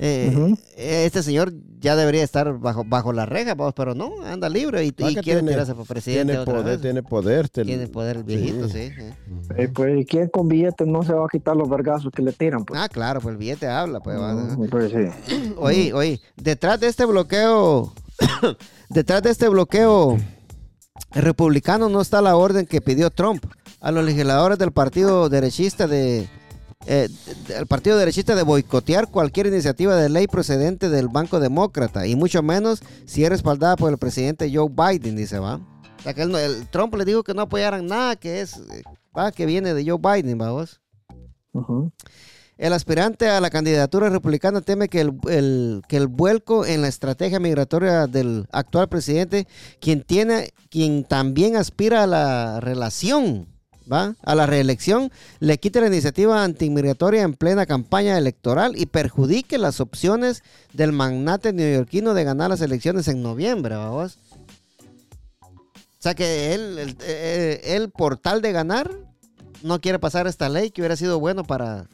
Eh. Este señor ya debería estar bajo, bajo la reja, vamos, pero no, anda libre y, quiere tiene- tirarse por presidente Tiene otra poder, vez. tiene poder. te- Tiene poder el viejito, sí. eh. Eh, pues, ¿y quién con billetes no se va a quitar los vergazos que le tiran? Pues? Ah, claro, pues el billete habla, pues. Mm, pues sí. <clears throat> Oye, oye, detrás de este bloqueo, <coughs> detrás de este bloqueo republicano no está la orden que pidió Trump a los legisladores del partido derechista de eh, del partido derechista de boicotear cualquier iniciativa de ley procedente del Banco Demócrata y mucho menos si es respaldada por el presidente Joe Biden, dice, va. O sea, que el Trump le dijo que no apoyaran nada que es va, que viene de Joe Biden, vamos. Ujú. El aspirante a la candidatura republicana teme que el, el- que el vuelco en la estrategia migratoria del actual presidente, quien tiene, quien también aspira a la relación, ¿va? A la reelección, le quite la iniciativa antimigratoria en plena campaña electoral y perjudique las opciones del magnate neoyorquino de ganar las elecciones en noviembre, vamos. O sea que él, el, eh, él, por tal de ganar, no quiere pasar esta ley que hubiera sido bueno para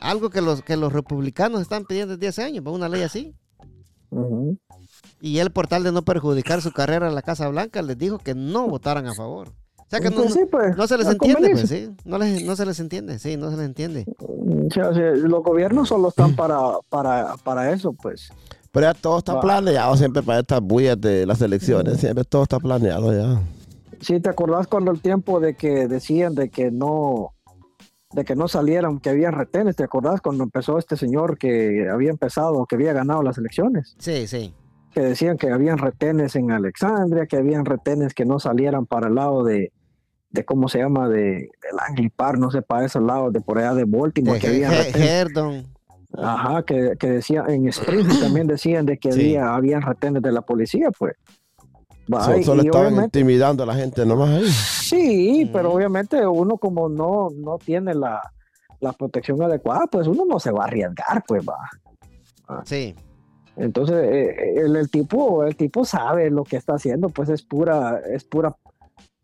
algo que los, que los republicanos están pidiendo desde hace años, una ley así. Ujú. Y él, por tal de no perjudicar su carrera en la Casa Blanca, les dijo que no votaran a favor. O sea que no, Pues sí, pues, no se les entiende, pues, sí. No, les, no se les entiende, sí, no se les entiende. O sea, los gobiernos solo están para, para, para eso, pues. Pero ya todo está Va. planeado siempre para estas bullas de las elecciones. Siempre todo está planeado ya. Sí, ¿te acordás cuando el tiempo de que decían de que no de que no salieran, que habían retenes? ¿Te acordás cuando empezó este señor que había empezado, que había ganado las elecciones? Sí, sí. Que decían que habían retenes en Alexandria, que habían retenes que no salieran para el lado de, de ¿cómo se llama? De, del Anglipar, no sé, para esos lados de por allá de Baltimore, De que retenes. Herdon. Ajá, que, que decían, en Springfield <clears throat> también decían de que Sí. había, habían retenes de la policía, pues. Solo y estaban intimidando a la gente nomás ahí. Sí, pero obviamente uno como no, no tiene la, la protección adecuada, pues uno no se va a arriesgar, pues va. Sí. Entonces eh, el, el tipo, el tipo sabe lo que está haciendo, pues es pura, es pura,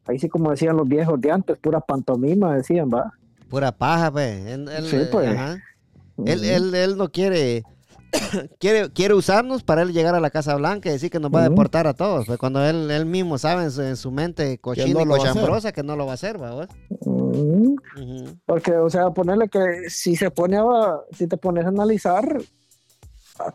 ahí sí como decían los viejos de antes, pura pantomima, decían, va. Pura paja, pues. Él- él, Sí, pues. ajá. Él, él, él no quiere, <coughs> quiere, quiere usarnos para él llegar a la Casa Blanca y decir que nos va a deportar a todos. Pues cuando él, él mismo sabe en su, en su mente cochina no y cochambrosa que no lo va a hacer, ¿va vos? Ujú. Ujú. Porque, o sea, ponerle que si se pone a, si te pones a analizar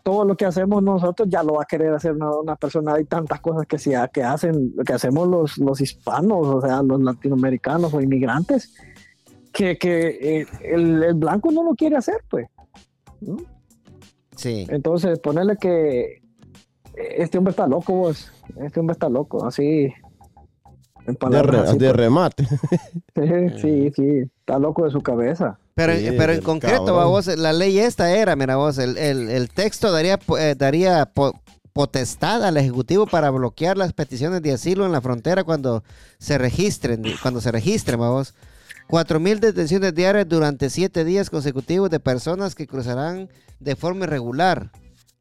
todo lo que hacemos nosotros, ya lo va a querer hacer una, una persona. Hay tantas cosas que, se, que hacen, que hacemos los, los hispanos, o sea, los latinoamericanos o inmigrantes, que, que eh, el, el blanco no lo quiere hacer, pues. ¿no? Sí. Entonces, ponerle que eh, este hombre está loco, vos. Este hombre está loco, así. En De, palabras re- así, de pues. remate. <laughs> Sí, sí, sí, está loco de su cabeza. Pero, Sí, pero en concreto, cabrón. va vos, la ley esta era, mira vos, el, el- el texto daría, eh, daría po- potestad al Ejecutivo para bloquear las peticiones de asilo en la frontera cuando se registren, cuando se registren, va vos. Cuatro mil detenciones diarias durante siete días consecutivos de personas que cruzarán de forma irregular.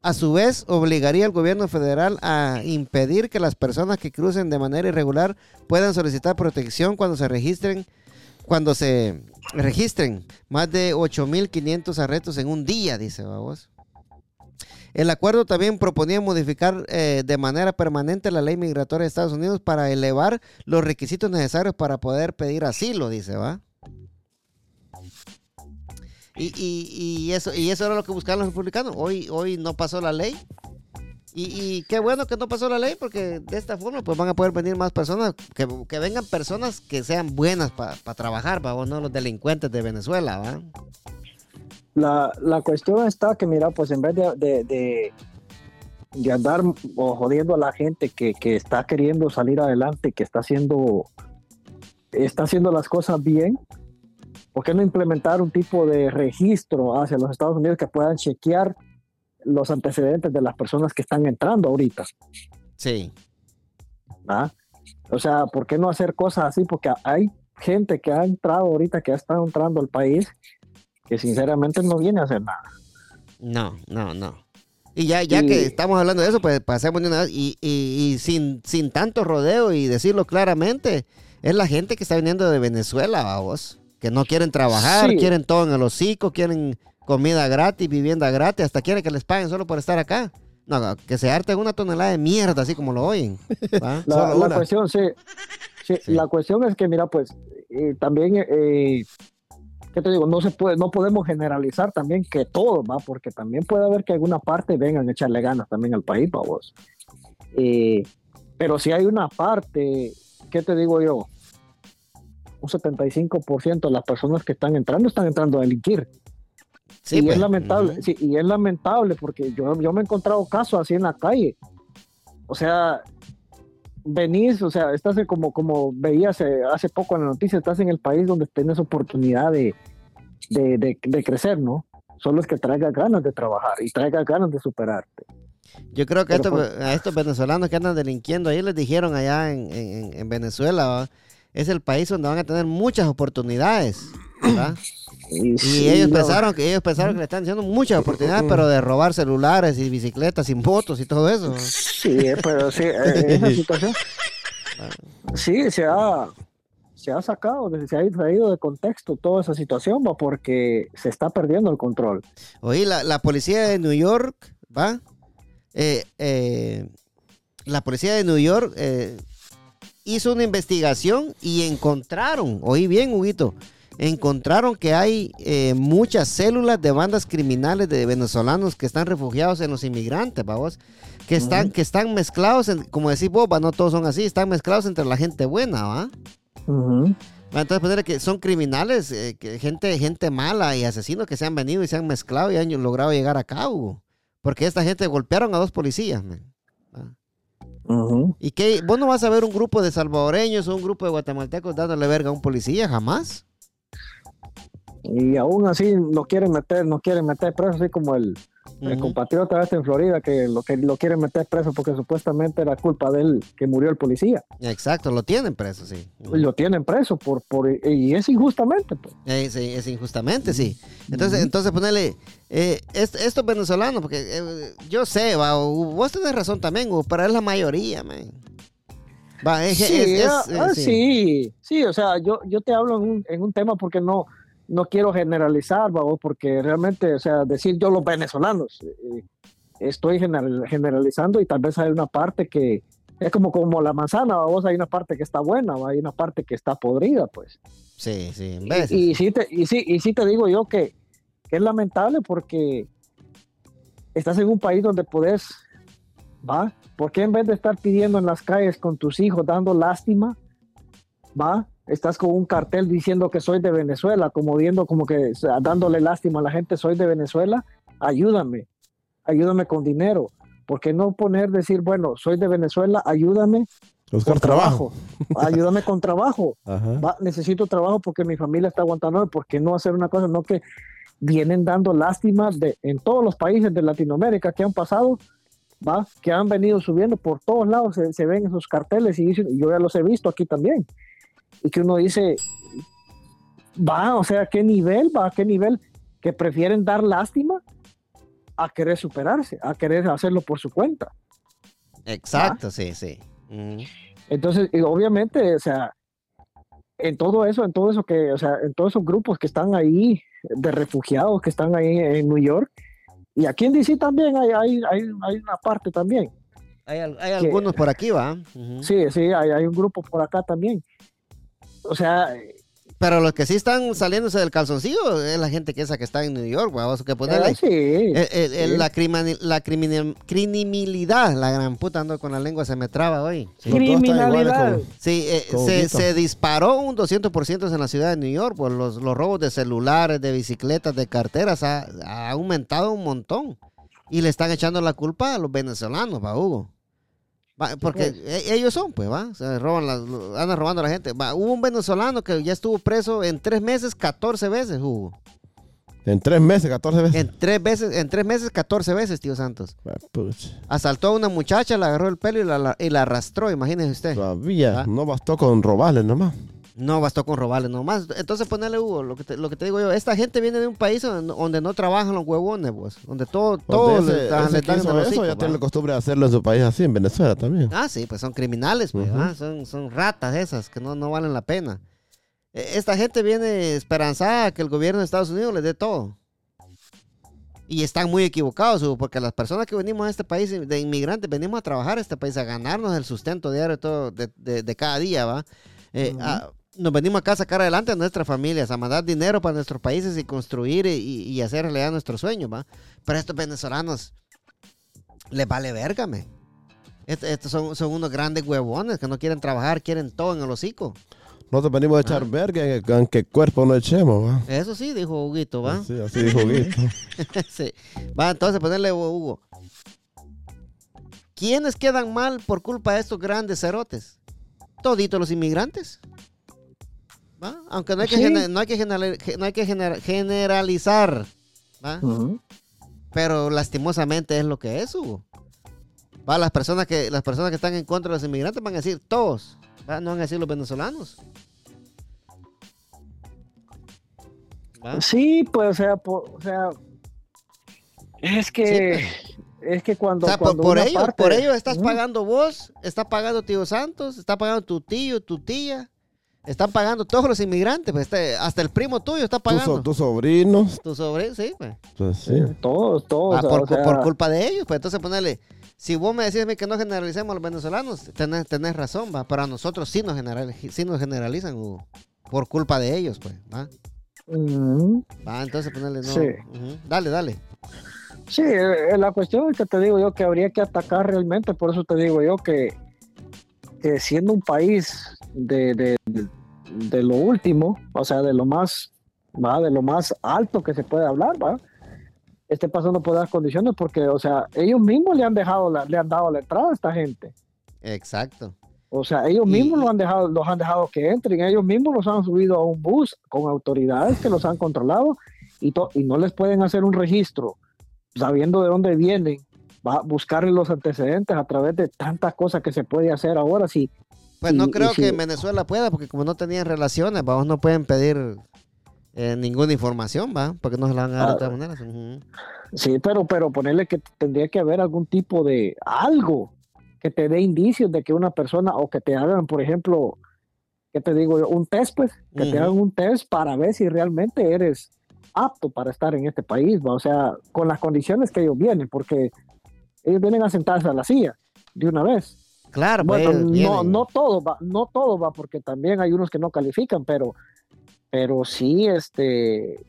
A su vez, obligaría al gobierno federal a impedir que las personas que crucen de manera irregular puedan solicitar protección cuando se registren cuando se registren más de 8.500 arrestos en un día, dice vamos. El acuerdo también proponía modificar eh, de manera permanente la ley migratoria de Estados Unidos para elevar los requisitos necesarios para poder pedir asilo, dice, ¿va? Y, y- y eso, y eso era lo que buscaban los republicanos. Hoy, hoy no pasó la ley. Y, qué bueno que no pasó la ley porque de esta forma pues van a poder venir más personas, que, vengan personas que sean buenas para trabajar, para no los delincuentes de Venezuela, ¿va? La, la cuestión está que, mira, pues en vez de, de, de- de andar o jodiendo a la gente que, que está queriendo salir adelante, que está haciendo, está haciendo las cosas bien, ¿por qué no implementar un tipo de registro hacia los Estados Unidos que puedan chequear los antecedentes de las personas que están entrando ahorita? Sí. ¿ah? O sea, ¿por qué no hacer cosas así? Porque hay gente que ha entrado ahorita, que ha estado entrando al país, que sinceramente no viene a hacer nada. No, no, no. Y ya, ya Y- que estamos hablando de eso, pues pasemos de una vez y, y- y sin, sin tanto rodeo y decirlo claramente, es la gente que está viniendo de Venezuela, vamos, que no quieren trabajar, Sí. quieren todo en el hocico, quieren comida gratis, vivienda gratis, hasta quieren que les paguen solo por estar acá. No, que se harten una tonelada de mierda, así como lo oyen. <laughs> ¿va? La, Solo la una. cuestión, sí, sí, Sí. la cuestión es que, mira, pues eh, también, eh, ¿qué te digo? No se puede, no podemos generalizar también que todo, va, porque también puede haber que alguna parte vengan a echarle ganas también al país, vos. Eh, pero si hay una parte, ¿qué te digo yo? Un 75% de las personas que están entrando están entrando a delinquir. Sí, y pues. es lamentable, sí, y es lamentable porque yo, yo me he encontrado casos así en la calle. O sea, venís, o sea, estás en como, como veías eh, hace poco en la noticia, estás en el país donde tienes oportunidad de, de, de- de crecer, ¿no? Solo es que traiga ganas de trabajar y traiga ganas de superarte. Yo creo que Pero estos- a estos venezolanos que andan delinquiendo, ahí les dijeron allá en, en- en Venezuela, ¿va? Es el país donde van a tener muchas oportunidades. <clears throat> ¿verdad? Y, ellos no, pensaron que ellos pensaron que le están dando muchas <laughs> oportunidades, pero de robar celulares y bicicletas y motos y todo eso. Sí, pero sí, eh, <laughs> esa situación. Sí, se ha, se ha sacado, se ha traído de contexto toda esa situación, ¿va? porque se está perdiendo el control. Oí, la, la policía de New York, ¿va? Eh, eh, la policía de New York eh, hizo una investigación y encontraron, oí bien, Huguito, encontraron que hay eh, muchas células de bandas criminales de venezolanos que están refugiados en los inmigrantes, vamos, que están, que están mezclados, en- como decís vos, no todos son así, están mezclados entre la gente buena, ¿va? Entonces, ponerle que son criminales, eh, que gente, gente mala y asesinos que se han venido y se han mezclado y han logrado llegar a cabo. Porque esta gente golpearon a dos policías. man. ¿Y qué? ¿Vos no vas a ver un grupo de salvadoreños o un grupo de guatemaltecos dándole verga a un policía? Jamás. Y aún así no quieren meter, no quieren meter preso, así como el, el Ujú. compatriota este en Florida, que lo que lo quieren meter preso porque supuestamente era culpa de él que murió el policía. Exacto, lo tienen preso, sí. Ujú. Y lo tienen preso por, por y es injustamente. Pues. Eh, sí, es injustamente, sí. Entonces, Ujú. entonces ponerle eh, est- estos venezolanos, porque eh, yo sé, va, vos tenés razón también, Hugo, pero es la mayoría, man. Va, es, Sí, es- es- ah, eh, ah, sí. sí, sí, o sea, yo, yo te hablo en un, en un tema porque no, no quiero generalizar, vamos, porque realmente, o sea, decir yo los venezolanos, eh, estoy general- generalizando y tal vez hay una parte que es como, como la manzana, vos hay una parte que está buena, ¿va? hay una parte que está podrida, pues. Sí, sí, Y-. Y, sí te, y, sí, y sí te digo yo que, que es lamentable porque estás en un país donde podés, ¿va? ¿Por qué en vez de estar pidiendo en las calles con tus hijos dando lástima, ¿va? Estás con un cartel diciendo que soy de Venezuela, como viendo como que dándole lástima a la gente, soy de Venezuela, ayúdame, ayúdame con dinero. ¿Por qué no poner, decir, bueno, soy de Venezuela, ayúdame Buscar con trabajo. trabajo, ayúdame con trabajo? <laughs> Va, necesito trabajo porque mi familia está aguantando, ¿por qué no hacer una cosa? No que vienen dando lástima de, en todos los países de Latinoamérica que han pasado, va, que han venido subiendo por todos lados, se, se ven esos carteles y dicen, y yo ya los he visto aquí también, y que uno dice, va, o sea, ¿a qué nivel va? ¿A qué nivel que prefieren dar lástima a querer superarse, a querer hacerlo por su cuenta? Exacto, sí, sí. Ujú. Entonces, y obviamente, o sea, en todo eso, en todo eso que, o sea, en todos esos grupos que están ahí de refugiados que están ahí en New York, y aquí en DC también hay, hay, hay, hay una parte también. Hay, hay algunos por aquí, va. Sí, sí, hay, hay un grupo por acá también. O sea, Pero los que sí están saliéndose del calzoncillo es la gente que esa que está en New York, vamos que ponerle. eh, sí. Sí. la crimini- la criminalidad, la gran puta, ando con la lengua, se me traba hoy. Sí, Criminalidad. como- Sí, eh, se, disparó un 200% en la ciudad de New York por los, los robos de celulares, de bicicletas, de carteras, ha, ha aumentado un montón. Y le están echando la culpa a los venezolanos, va, Hugo. Va, porque e- ellos son, pues, va, roban las- andan robando a la gente. Va, hubo un venezolano que ya estuvo preso en tres meses, 14 veces, Hugo. En tres meses, 14 veces. En tres veces, en tres meses, 14 veces, tío Santos. Puch. Asaltó a una muchacha, le agarró el pelo y la, la- y la arrastró, imagínese usted. Todavía Ah. no bastó con robarle nomás. No bastó con robarle nomás. Entonces ponerle Hugo, lo que te, lo que te digo yo, esta gente viene de un país donde, donde no trabajan los huevones, pues, donde todo, todo Donde le ese, ese le dan eso hocico, ya tiene la costumbre de hacerlo en su país así, en Venezuela también. Ah, sí, pues son criminales, pues. ¿va? son, son ratas esas que no, no valen la pena. Eh, Esta gente viene esperanzada que el gobierno de Estados Unidos les dé todo. Y están muy equivocados, Hugo, porque las personas que venimos a este país de inmigrantes, venimos a trabajar a este país, a ganarnos el sustento diario todo de, de- de cada día, ¿va? Eh, a- nos venimos acá a sacar adelante a nuestras familias, a mandar dinero para nuestros países y construir y, y- hacer realidad nuestros sueños, ¿va? Pero a estos venezolanos les vale verga, me. Est- Estos son, son unos grandes huevones que no quieren trabajar, quieren todo en el hocico. Nosotros venimos a echar verga en, en qué cuerpo no echemos, ¿va? Eso sí, dijo Huguito, ¿va? Sí, así dijo Guito. <laughs> Sí. Va, entonces ponerle Hugo. ¿Quiénes quedan mal por culpa de estos grandes cerotes? Toditos los inmigrantes. ¿Va? Aunque no hay que, Sí. gener- no hay que, general- ge- no hay que gener- generalizar. ¿va? Pero lastimosamente es lo que es, Hugo. Va, las personas que las personas que están en contra de los inmigrantes van a decir todos, ¿va? no van a decir los venezolanos. ¿Va? Sí, pues, o sea, por- o sea, es que, es que cuando, O sea, por, cuando por ello, parte- por ello estás pagando vos, está pagando tío Santos, está pagando tu tío, tu tía, están pagando todos los inmigrantes, pues, este, hasta el primo tuyo está Tus, pagando. tus sobrinos, Tu sobrino, sí, pues. pues sí. Todos, todos. Ah, por, o sea, por culpa de ellos, pues entonces ponerle, si vos me decís a mí que no generalicemos a los venezolanos, tenés, tenés razón, va, pero a nosotros sí nos, general, sí nos generalizan, Hugo, por culpa de ellos, pues, va, va, entonces ponerle, no, Sí. dale, dale, Sí, eh, la cuestión es que te digo yo que habría que atacar realmente, por eso te digo yo que, que siendo un país de, de, de- lo último, o sea, de lo más, va, de lo más alto que se puede hablar, va, esté pasando por las condiciones, porque, o sea, ellos mismos le han dejado, la- le han dado la entrada a esta gente. exacto, O sea, ellos mismos y- lo han dejado, los han dejado que entren, ellos mismos los han subido a un bus con autoridades que los han controlado y, no les pueden hacer un registro sabiendo de dónde vienen, va a buscarle los antecedentes a través de tantas cosas que se puede hacer ahora. Sí, Pues no creo que en Venezuela pueda, porque como no tenían relaciones, vamos, no pueden pedir eh, ninguna información, va, porque no se la van a dar de Ah. todas maneras. Ujú. sí, pero, pero ponerle que tendría que haber algún tipo de algo que te dé indicios de que una persona o que te hagan, por ejemplo, ¿qué te digo yo? Un test, pues, que te hagan un test para ver si realmente eres apto para estar en este país, ¿va? o sea, con las condiciones que ellos vienen, porque ellos vienen a sentarse a la silla de una vez. Claro, pues, Bueno, no, vienen. no todo va, no todo va, porque también hay unos que no califican, pero, pero sí, este,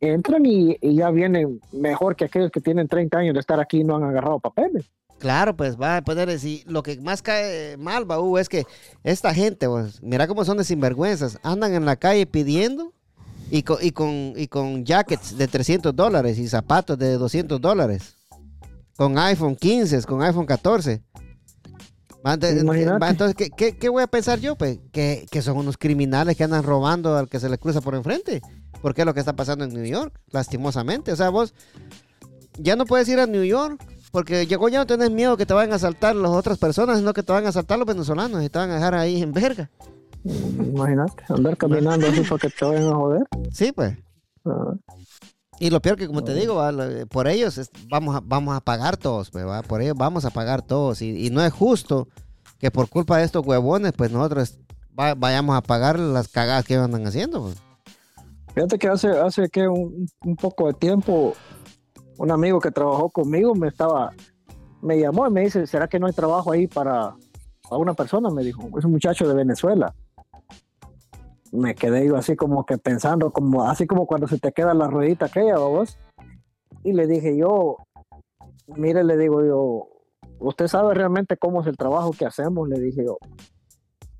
entran y, y ya vienen mejor que aquellos que tienen 30 años de estar aquí y no han agarrado papeles. Claro, pues va a poder decir, lo que más cae mal, Baú, es que esta gente, pues, mira cómo son de sinvergüenzas, andan en la calle pidiendo y con, y con, y con jackets de 300 dólares y zapatos de 200 dólares, con iPhone 15, con iPhone 14. Entonces, ¿qué, qué, qué voy a pensar yo? Pues que, que son unos criminales que andan robando al que se le cruza por enfrente. Porque es lo que está pasando en New York, lastimosamente. O sea, vos ya no puedes ir a New York porque llegó ya no tenés miedo que te vayan a asaltar las otras personas, sino que te van a asaltar los venezolanos y te van a dejar ahí en verga. Imagínate, andar caminando así para que te vayan a joder. Sí, pues. Ah, Y lo peor que, como te digo, va, lo- por ellos es- vamos, a, vamos a pagar todos, pues, ¿va? por ellos vamos a pagar todos. Y, y no es justo que por culpa de estos huevones, pues nosotros va- vayamos a pagar las cagadas que andan haciendo. pues. Fíjate que hace, hace que un, un poco de tiempo, un amigo que trabajó conmigo me estaba, me llamó y me dice, ¿será que no hay trabajo ahí para, para una persona? Me dijo, es un muchacho de Venezuela. Me quedé yo así como que pensando, como, así como cuando se te queda la ruedita aquella, ¿va vos. Y le dije yo, mire, le digo yo, usted sabe realmente cómo es el trabajo que hacemos, le dije yo.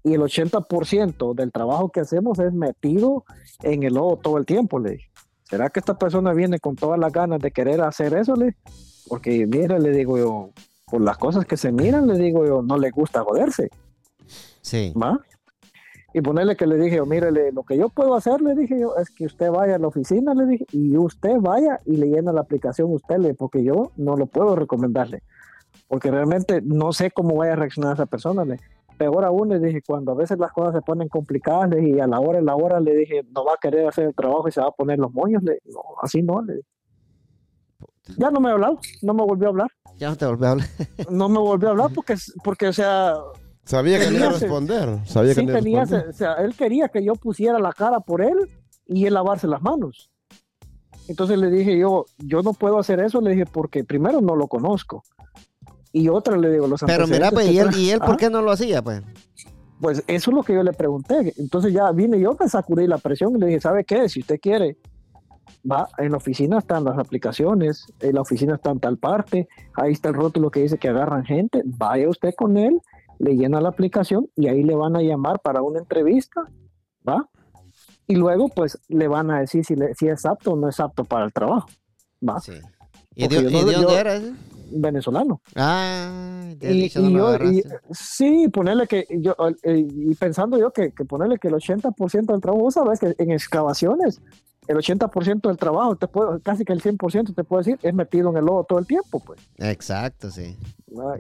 Y el 80% del trabajo que hacemos es metido en el lodo todo el tiempo, le dije. ¿Será que esta persona viene con todas las ganas de querer hacer eso? Le? Porque, mira, le digo yo, por las cosas que se miran, le digo yo, no le gusta joderse, Sí. ¿va? Y ponerle que le dije yo, mírele, lo que yo puedo hacer, le dije yo, es que usted vaya a la oficina, le dije, y usted vaya y le llena la aplicación usted, le, porque yo no lo puedo recomendarle. Porque realmente no sé cómo vaya a reaccionar esa persona, le. Peor aún, le dije, cuando a veces las cosas se ponen complicadas le dije, y a la hora y la hora le dije, no va a querer hacer el trabajo y se va a poner los moños, le no, así no, le dije. Ya no me ha hablado, no me volvió a hablar, Ya no te volví a hablar. no me volvió a hablar porque, porque o sea, Sabía que no iba a responder. Sabía que sí tenía, responder. o sea, él quería que yo pusiera la cara por él y él lavarse las manos. Entonces le dije yo, yo no puedo hacer eso, le dije, porque primero no lo conozco. Y otra le digo, los Pero mira, pues, ¿y él, ¿y él Ah, por qué no lo hacía, pues? Pues eso es lo que yo le pregunté. Entonces ya vine yo, me sacudí la presión y le dije, ¿sabe qué? Si usted quiere, va, en la oficina están las aplicaciones, en la oficina está en tal parte, ahí está el rótulo que dice que agarran gente, vaya usted con él, le llena la aplicación y ahí le van a llamar para una entrevista, ¿va? Y luego pues le van a decir si, le- si es apto o no es apto para el trabajo, ¿va? Sí. ¿Y de, no- dónde ese? venezolano. Ah, de Y, y yo, y- sí, ponerle que yo, eh, y pensando yo que, que ponerle que el 80% del trabajo, vos sabes que en excavaciones, el 80% del trabajo, te puedo, casi que el 100% te puedo decir, es metido en el lodo todo el tiempo, pues. Exacto, sí.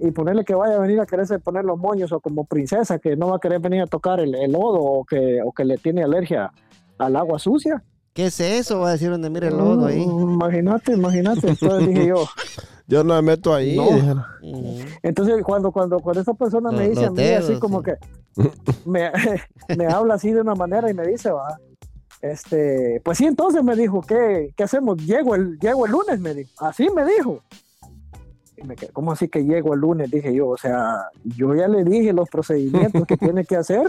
Y ponerle que vaya a venir a quererse poner los moños o como princesa, que no va a querer venir a tocar el, el lodo o que, o que le tiene alergia al agua sucia. ¿Qué es eso? Va a decir donde mire el lodo ahí. Mm, Imagínate, imagínate. Entonces dije yo, <laughs> Yo no me meto ahí. No. Ujú. Entonces, cuando, cuando, cuando esa persona me Los- dice a mí así como sí. que me, <laughs> me habla así de una manera y me dice, va, este, pues sí, entonces me dijo, ¿qué, qué hacemos? Llego el, llego el lunes, me dijo. Así me dijo. Y me quedé, ¿cómo así que llego el lunes? Dije yo, o sea, yo ya le dije los procedimientos que <laughs> tiene que hacer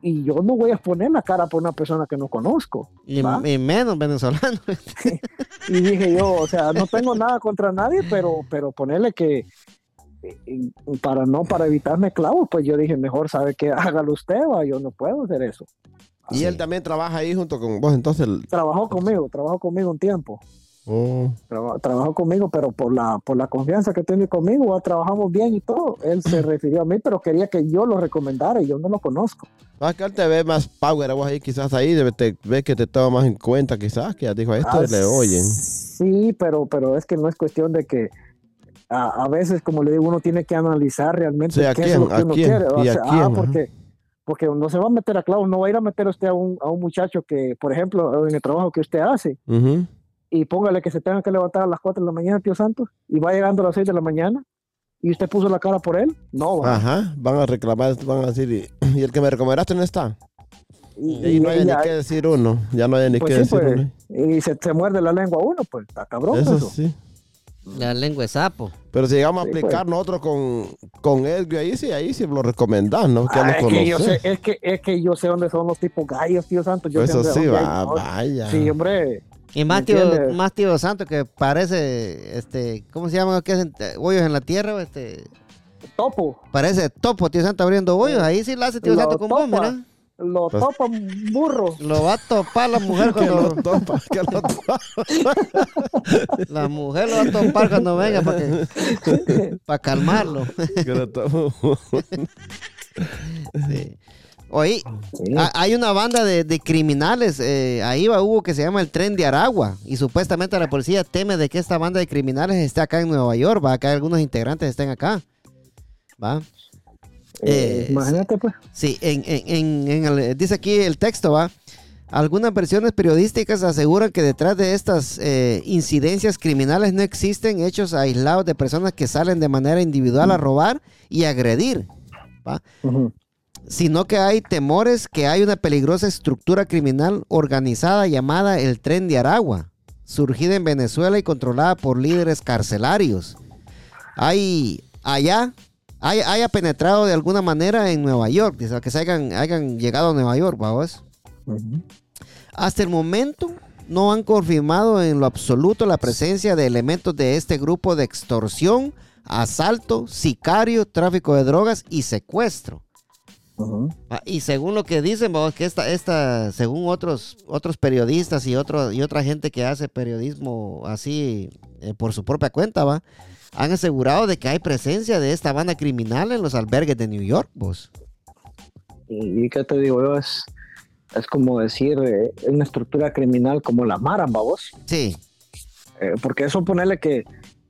y yo no voy a poner la cara por una persona que no conozco. Y, y menos venezolano. <laughs> Y dije yo, o sea, no tengo nada contra nadie, pero, pero ponerle que para no, para evitarme clavos, pues yo dije, mejor sabe que hágalo usted, va, yo no puedo hacer eso. Y Sí. él también trabaja ahí junto con vos, entonces. el- Trabajó conmigo, trabajó conmigo un tiempo, Oh. traba- trabajó conmigo, pero por la, por la confianza que tiene conmigo, ah, trabajamos bien y todo. Él se <clears throat> refirió a mí, pero quería que yo lo recomendara y yo no lo conozco. Ah, que él te ve más power vos ahí, quizás ahí, te ve que te toma más en cuenta, quizás, que ya dijo a esto Ah, le oyen. Sí, pero, pero es que no es cuestión de que a, a veces, como le digo, uno tiene que analizar realmente Sí, ¿a qué es quién? lo que ¿A uno quién? quiere. o ¿Y a sea, quién? ah, Ajá. porque, porque no se va a meter a clavos, no va a ir a meter usted a un, a un muchacho que, por ejemplo, en el trabajo que usted hace, y póngale que se tenga que levantar a las 4 de la mañana, tío Santos, y va llegando a las 6 de la mañana, y usted puso la cara por él, no, va. Ajá, van a reclamar, van a decir, y- y el que me recomendaste no está. Y, Y no hay ni qué decir uno. Ya no hay ni pues qué sí, decir pues, uno. y se, se muerde la lengua uno, pues está cabrón Eso eso. sí. La lengua de sapo. Pero si llegamos a Sí, aplicar nosotros con, con Edgar ahí, sí, ahí sí lo recomendás, ¿no? Que Ah, es, que yo sé, es, que, es que yo sé dónde son los tipos gallos, tío santo. Yo sé Eso dónde- sí, va, vaya. Sí, hombre. Y más ¿Me tío, entiendes? más tío santo que parece, este, ¿cómo se llama? ¿Qué hacen? Eh, Hoyos en la tierra, este, Topo. parece topo, tío santo abriendo hoyos. Ahí sí lo hace tío Lo santo con vos, mira. Lo Pues- topan burros. Lo va a topar la mujer <laughs> lo cuando, topa, que lo topa. <laughs> la mujer lo va a topar cuando venga para que, <laughs> para calmarlo. que lo topa. Sí. Oye, Sí. hay una banda de, de criminales, eh, ahí va Hugo, que se llama el Tren de Aragua. Y supuestamente la policía teme de que esta banda de criminales esté acá en Nueva York, va, que algunos integrantes estén acá. Va. Eh, imagínate, pues. Sí, en, en- el- dice aquí el texto, va. Algunas versiones periodísticas aseguran que detrás de estas eh, incidencias criminales no existen hechos aislados de personas que salen de manera individual a robar y agredir, ¿va? Sino que hay temores que hay una peligrosa estructura criminal organizada llamada el Tren de Aragua, surgida en Venezuela y controlada por líderes carcelarios. Hay allá, hay- haya penetrado de alguna manera en Nueva York, dice, que se hayan, hayan llegado a Nueva York, vamos. Ujú. Hasta el momento no han confirmado en lo absoluto la presencia de elementos de este grupo de extorsión, asalto, sicario, tráfico de drogas y secuestro. Ah, Y según lo que dicen, vamos, que esta, esta, según otros, otros periodistas y, otro, y otra gente que hace periodismo así eh, por su propia cuenta, va, han asegurado de que hay presencia de esta banda criminal en los albergues de New York, vos. Y, y qué te digo yo, es, es como decir, eh, una estructura criminal como la Mara, vos. Sí, Eh, porque eso ponerle que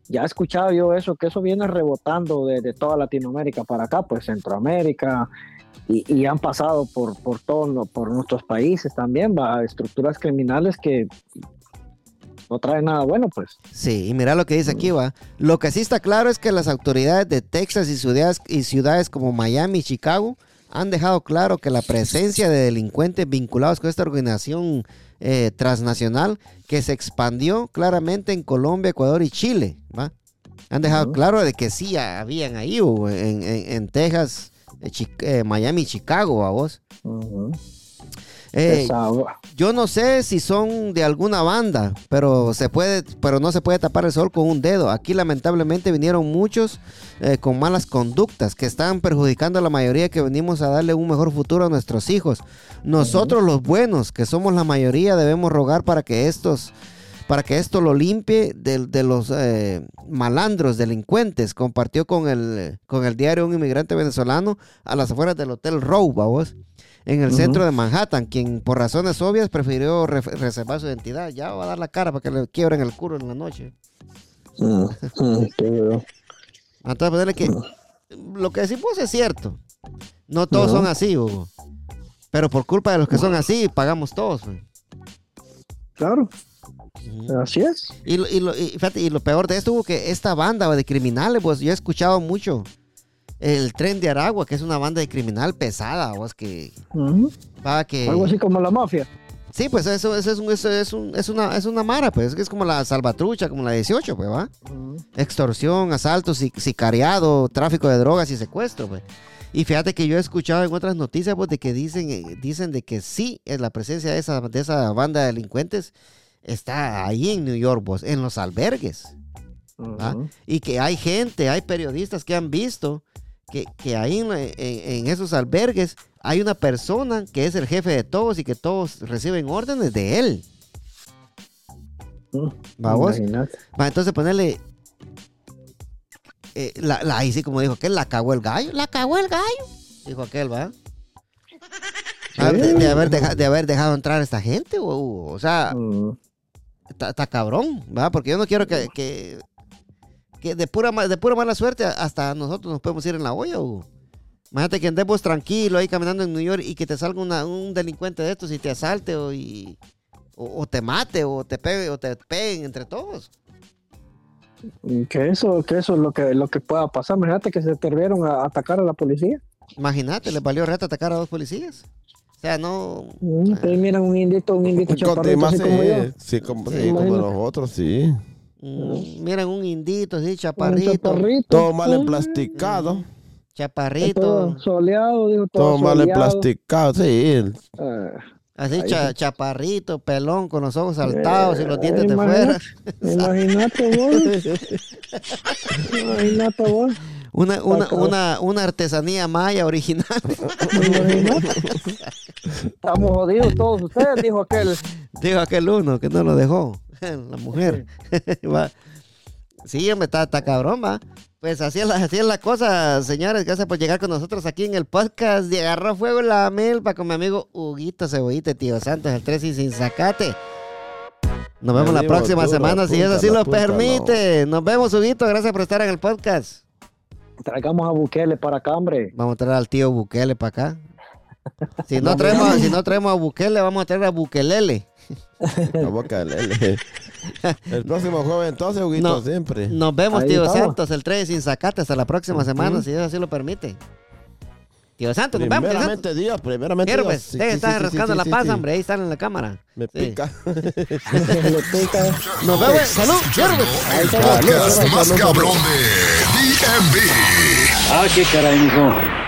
ya he escuchado yo eso, que eso viene rebotando de, de toda Latinoamérica para acá, pues Centroamérica, y, y han pasado por, por todos por nuestros países también, va, estructuras criminales que no traen nada bueno, pues. sí, y mira lo que dice aquí, va. Lo que sí está claro es que las autoridades de Texas y ciudades, y ciudades como Miami y Chicago han dejado claro que la presencia de delincuentes vinculados con esta organización eh, transnacional que se expandió claramente en Colombia, Ecuador y Chile, ¿va? Han dejado claro de que sí habían ahí, en, en- en Texas, eh, eh, Miami y Chicago, a vos. Eh, yo no sé si son de alguna banda, pero se puede, pero no se puede tapar el sol con un dedo. Aquí lamentablemente vinieron muchos eh, con malas conductas que están perjudicando a la mayoría que venimos a darle un mejor futuro a nuestros hijos. Nosotros los buenos, que somos la mayoría, debemos rogar para que estos para que esto lo limpie de, de los eh, malandros, delincuentes, compartió con el, con el diario un inmigrante venezolano a las afueras del Hotel Row, vos, en el centro de Manhattan, quien por razones obvias prefirió re- reservar su identidad. Ya va a dar la cara para que le quiebren el culo en la noche. Mm, mm, te digo. Entonces, ponerle que lo que decimos es cierto. No todos son así, Hugo. Pero por culpa de los que son así, pagamos todos. güey. Claro, así es. Y, lo, y, lo, y fíjate, y lo peor de esto, Hugo, que esta banda de criminales, pues yo he escuchado mucho el tren de Aragua, que es una banda de criminal pesada, vos, que va que... Algo así como la mafia. Sí, pues eso, eso es, un- eso es, un- es una, es una mara, pues, que es como la salvatrucha, como la 18, pues, ¿va? Extorsión, asalto, sic- sicariado, tráfico de drogas y secuestro, pues. Y fíjate que yo he escuchado en otras noticias, pues, de que dicen, eh, dicen de que sí, es la presencia de esa, de esa banda de delincuentes está ahí en New York, pues, en los albergues. Y que hay gente, hay periodistas que han visto que, que ahí en, en- en esos albergues hay una persona que es el jefe de todos y que todos reciben órdenes de él. Mm, ¿Va vos? imagínate. Va, entonces ponerle... eh, la, la- ahí sí como dijo aquel, la cagó el gallo. La cagó el gallo. Dijo aquel, ¿va? Ah, De, de haber deja- de haber dejado entrar a esta gente, o, o sea, Mm, está, cabrón, ¿va? Porque yo no quiero que, que, que de, pura, de pura mala suerte hasta nosotros nos podemos ir en la olla, Hugo. Imagínate que andemos tranquilo ahí caminando en New York y que te salga una- un delincuente de estos y te asalte o, y, o, o te mate o te pegue o te peguen entre todos. Que eso, que eso es lo que, lo que pueda pasar. Imagínate que se atrevieron a atacar a la policía. Imagínate, les valió reto atacar a dos policías. O sea, no. Mm, Ustedes miran un indito, un indito Con chaparrito más, así como yo. sí, sí, como, Sí, sí, como imagínate. los otros, sí. Mm, miran un indito, así, Un chaparrito. chaparrito. Todo mal Mm, emplasticado. Chaparrito. Todo soleado, digo, todo, Todo mal emplasticado, sí. Ah, Así, cha- chaparrito, pelón, con los ojos saltados y los Eh, dientes de imagínate. fuera. Imagínate vos. Imagínate vos. Una, una, una, una artesanía maya original. <laughs> Imagínate. <laughs> Estamos jodidos todos ustedes, dijo aquel. Dijo aquel uno que no lo dejó. <laughs> La mujer. <laughs> Va. sí, hombre, está, está cabrón, va. Pues así es, la, así es la cosa, señores. Gracias por llegar con nosotros aquí en el podcast de Agarró Fuego la Melpa con mi amigo Huguito Cebollita, y tío Santos, el 3 y sin sacate. Nos vemos la próxima duro, semana, si eso así lo permite. Nos vemos, Huguito. Gracias por estar en el podcast. Traigamos a Bukele para acá, hombre. Vamos a traer al tío Bukele para acá. Si no, traemos, si no traemos a Bukele, vamos a traer a Bukelele. <laughs> La boca de Lele. El próximo jueves, entonces, Huguito, No. siempre. Nos vemos, Ahí tío estamos. Santos, el 3 sin sacate hasta la próxima semana, si Dios así lo permite. Tío Santos, nos vemos. Primeramente Dios, primeramente Quiero, Dios. pues, Sí, sí, está sí, rascando sí, la sí, paz, sí. hombre, ahí están en la cámara. Me Sí. pica. <laughs> <laughs> Le pica. Nos vemos, salud, pues. El podcast más cabrón de DMV. Ah, qué caray, mijo.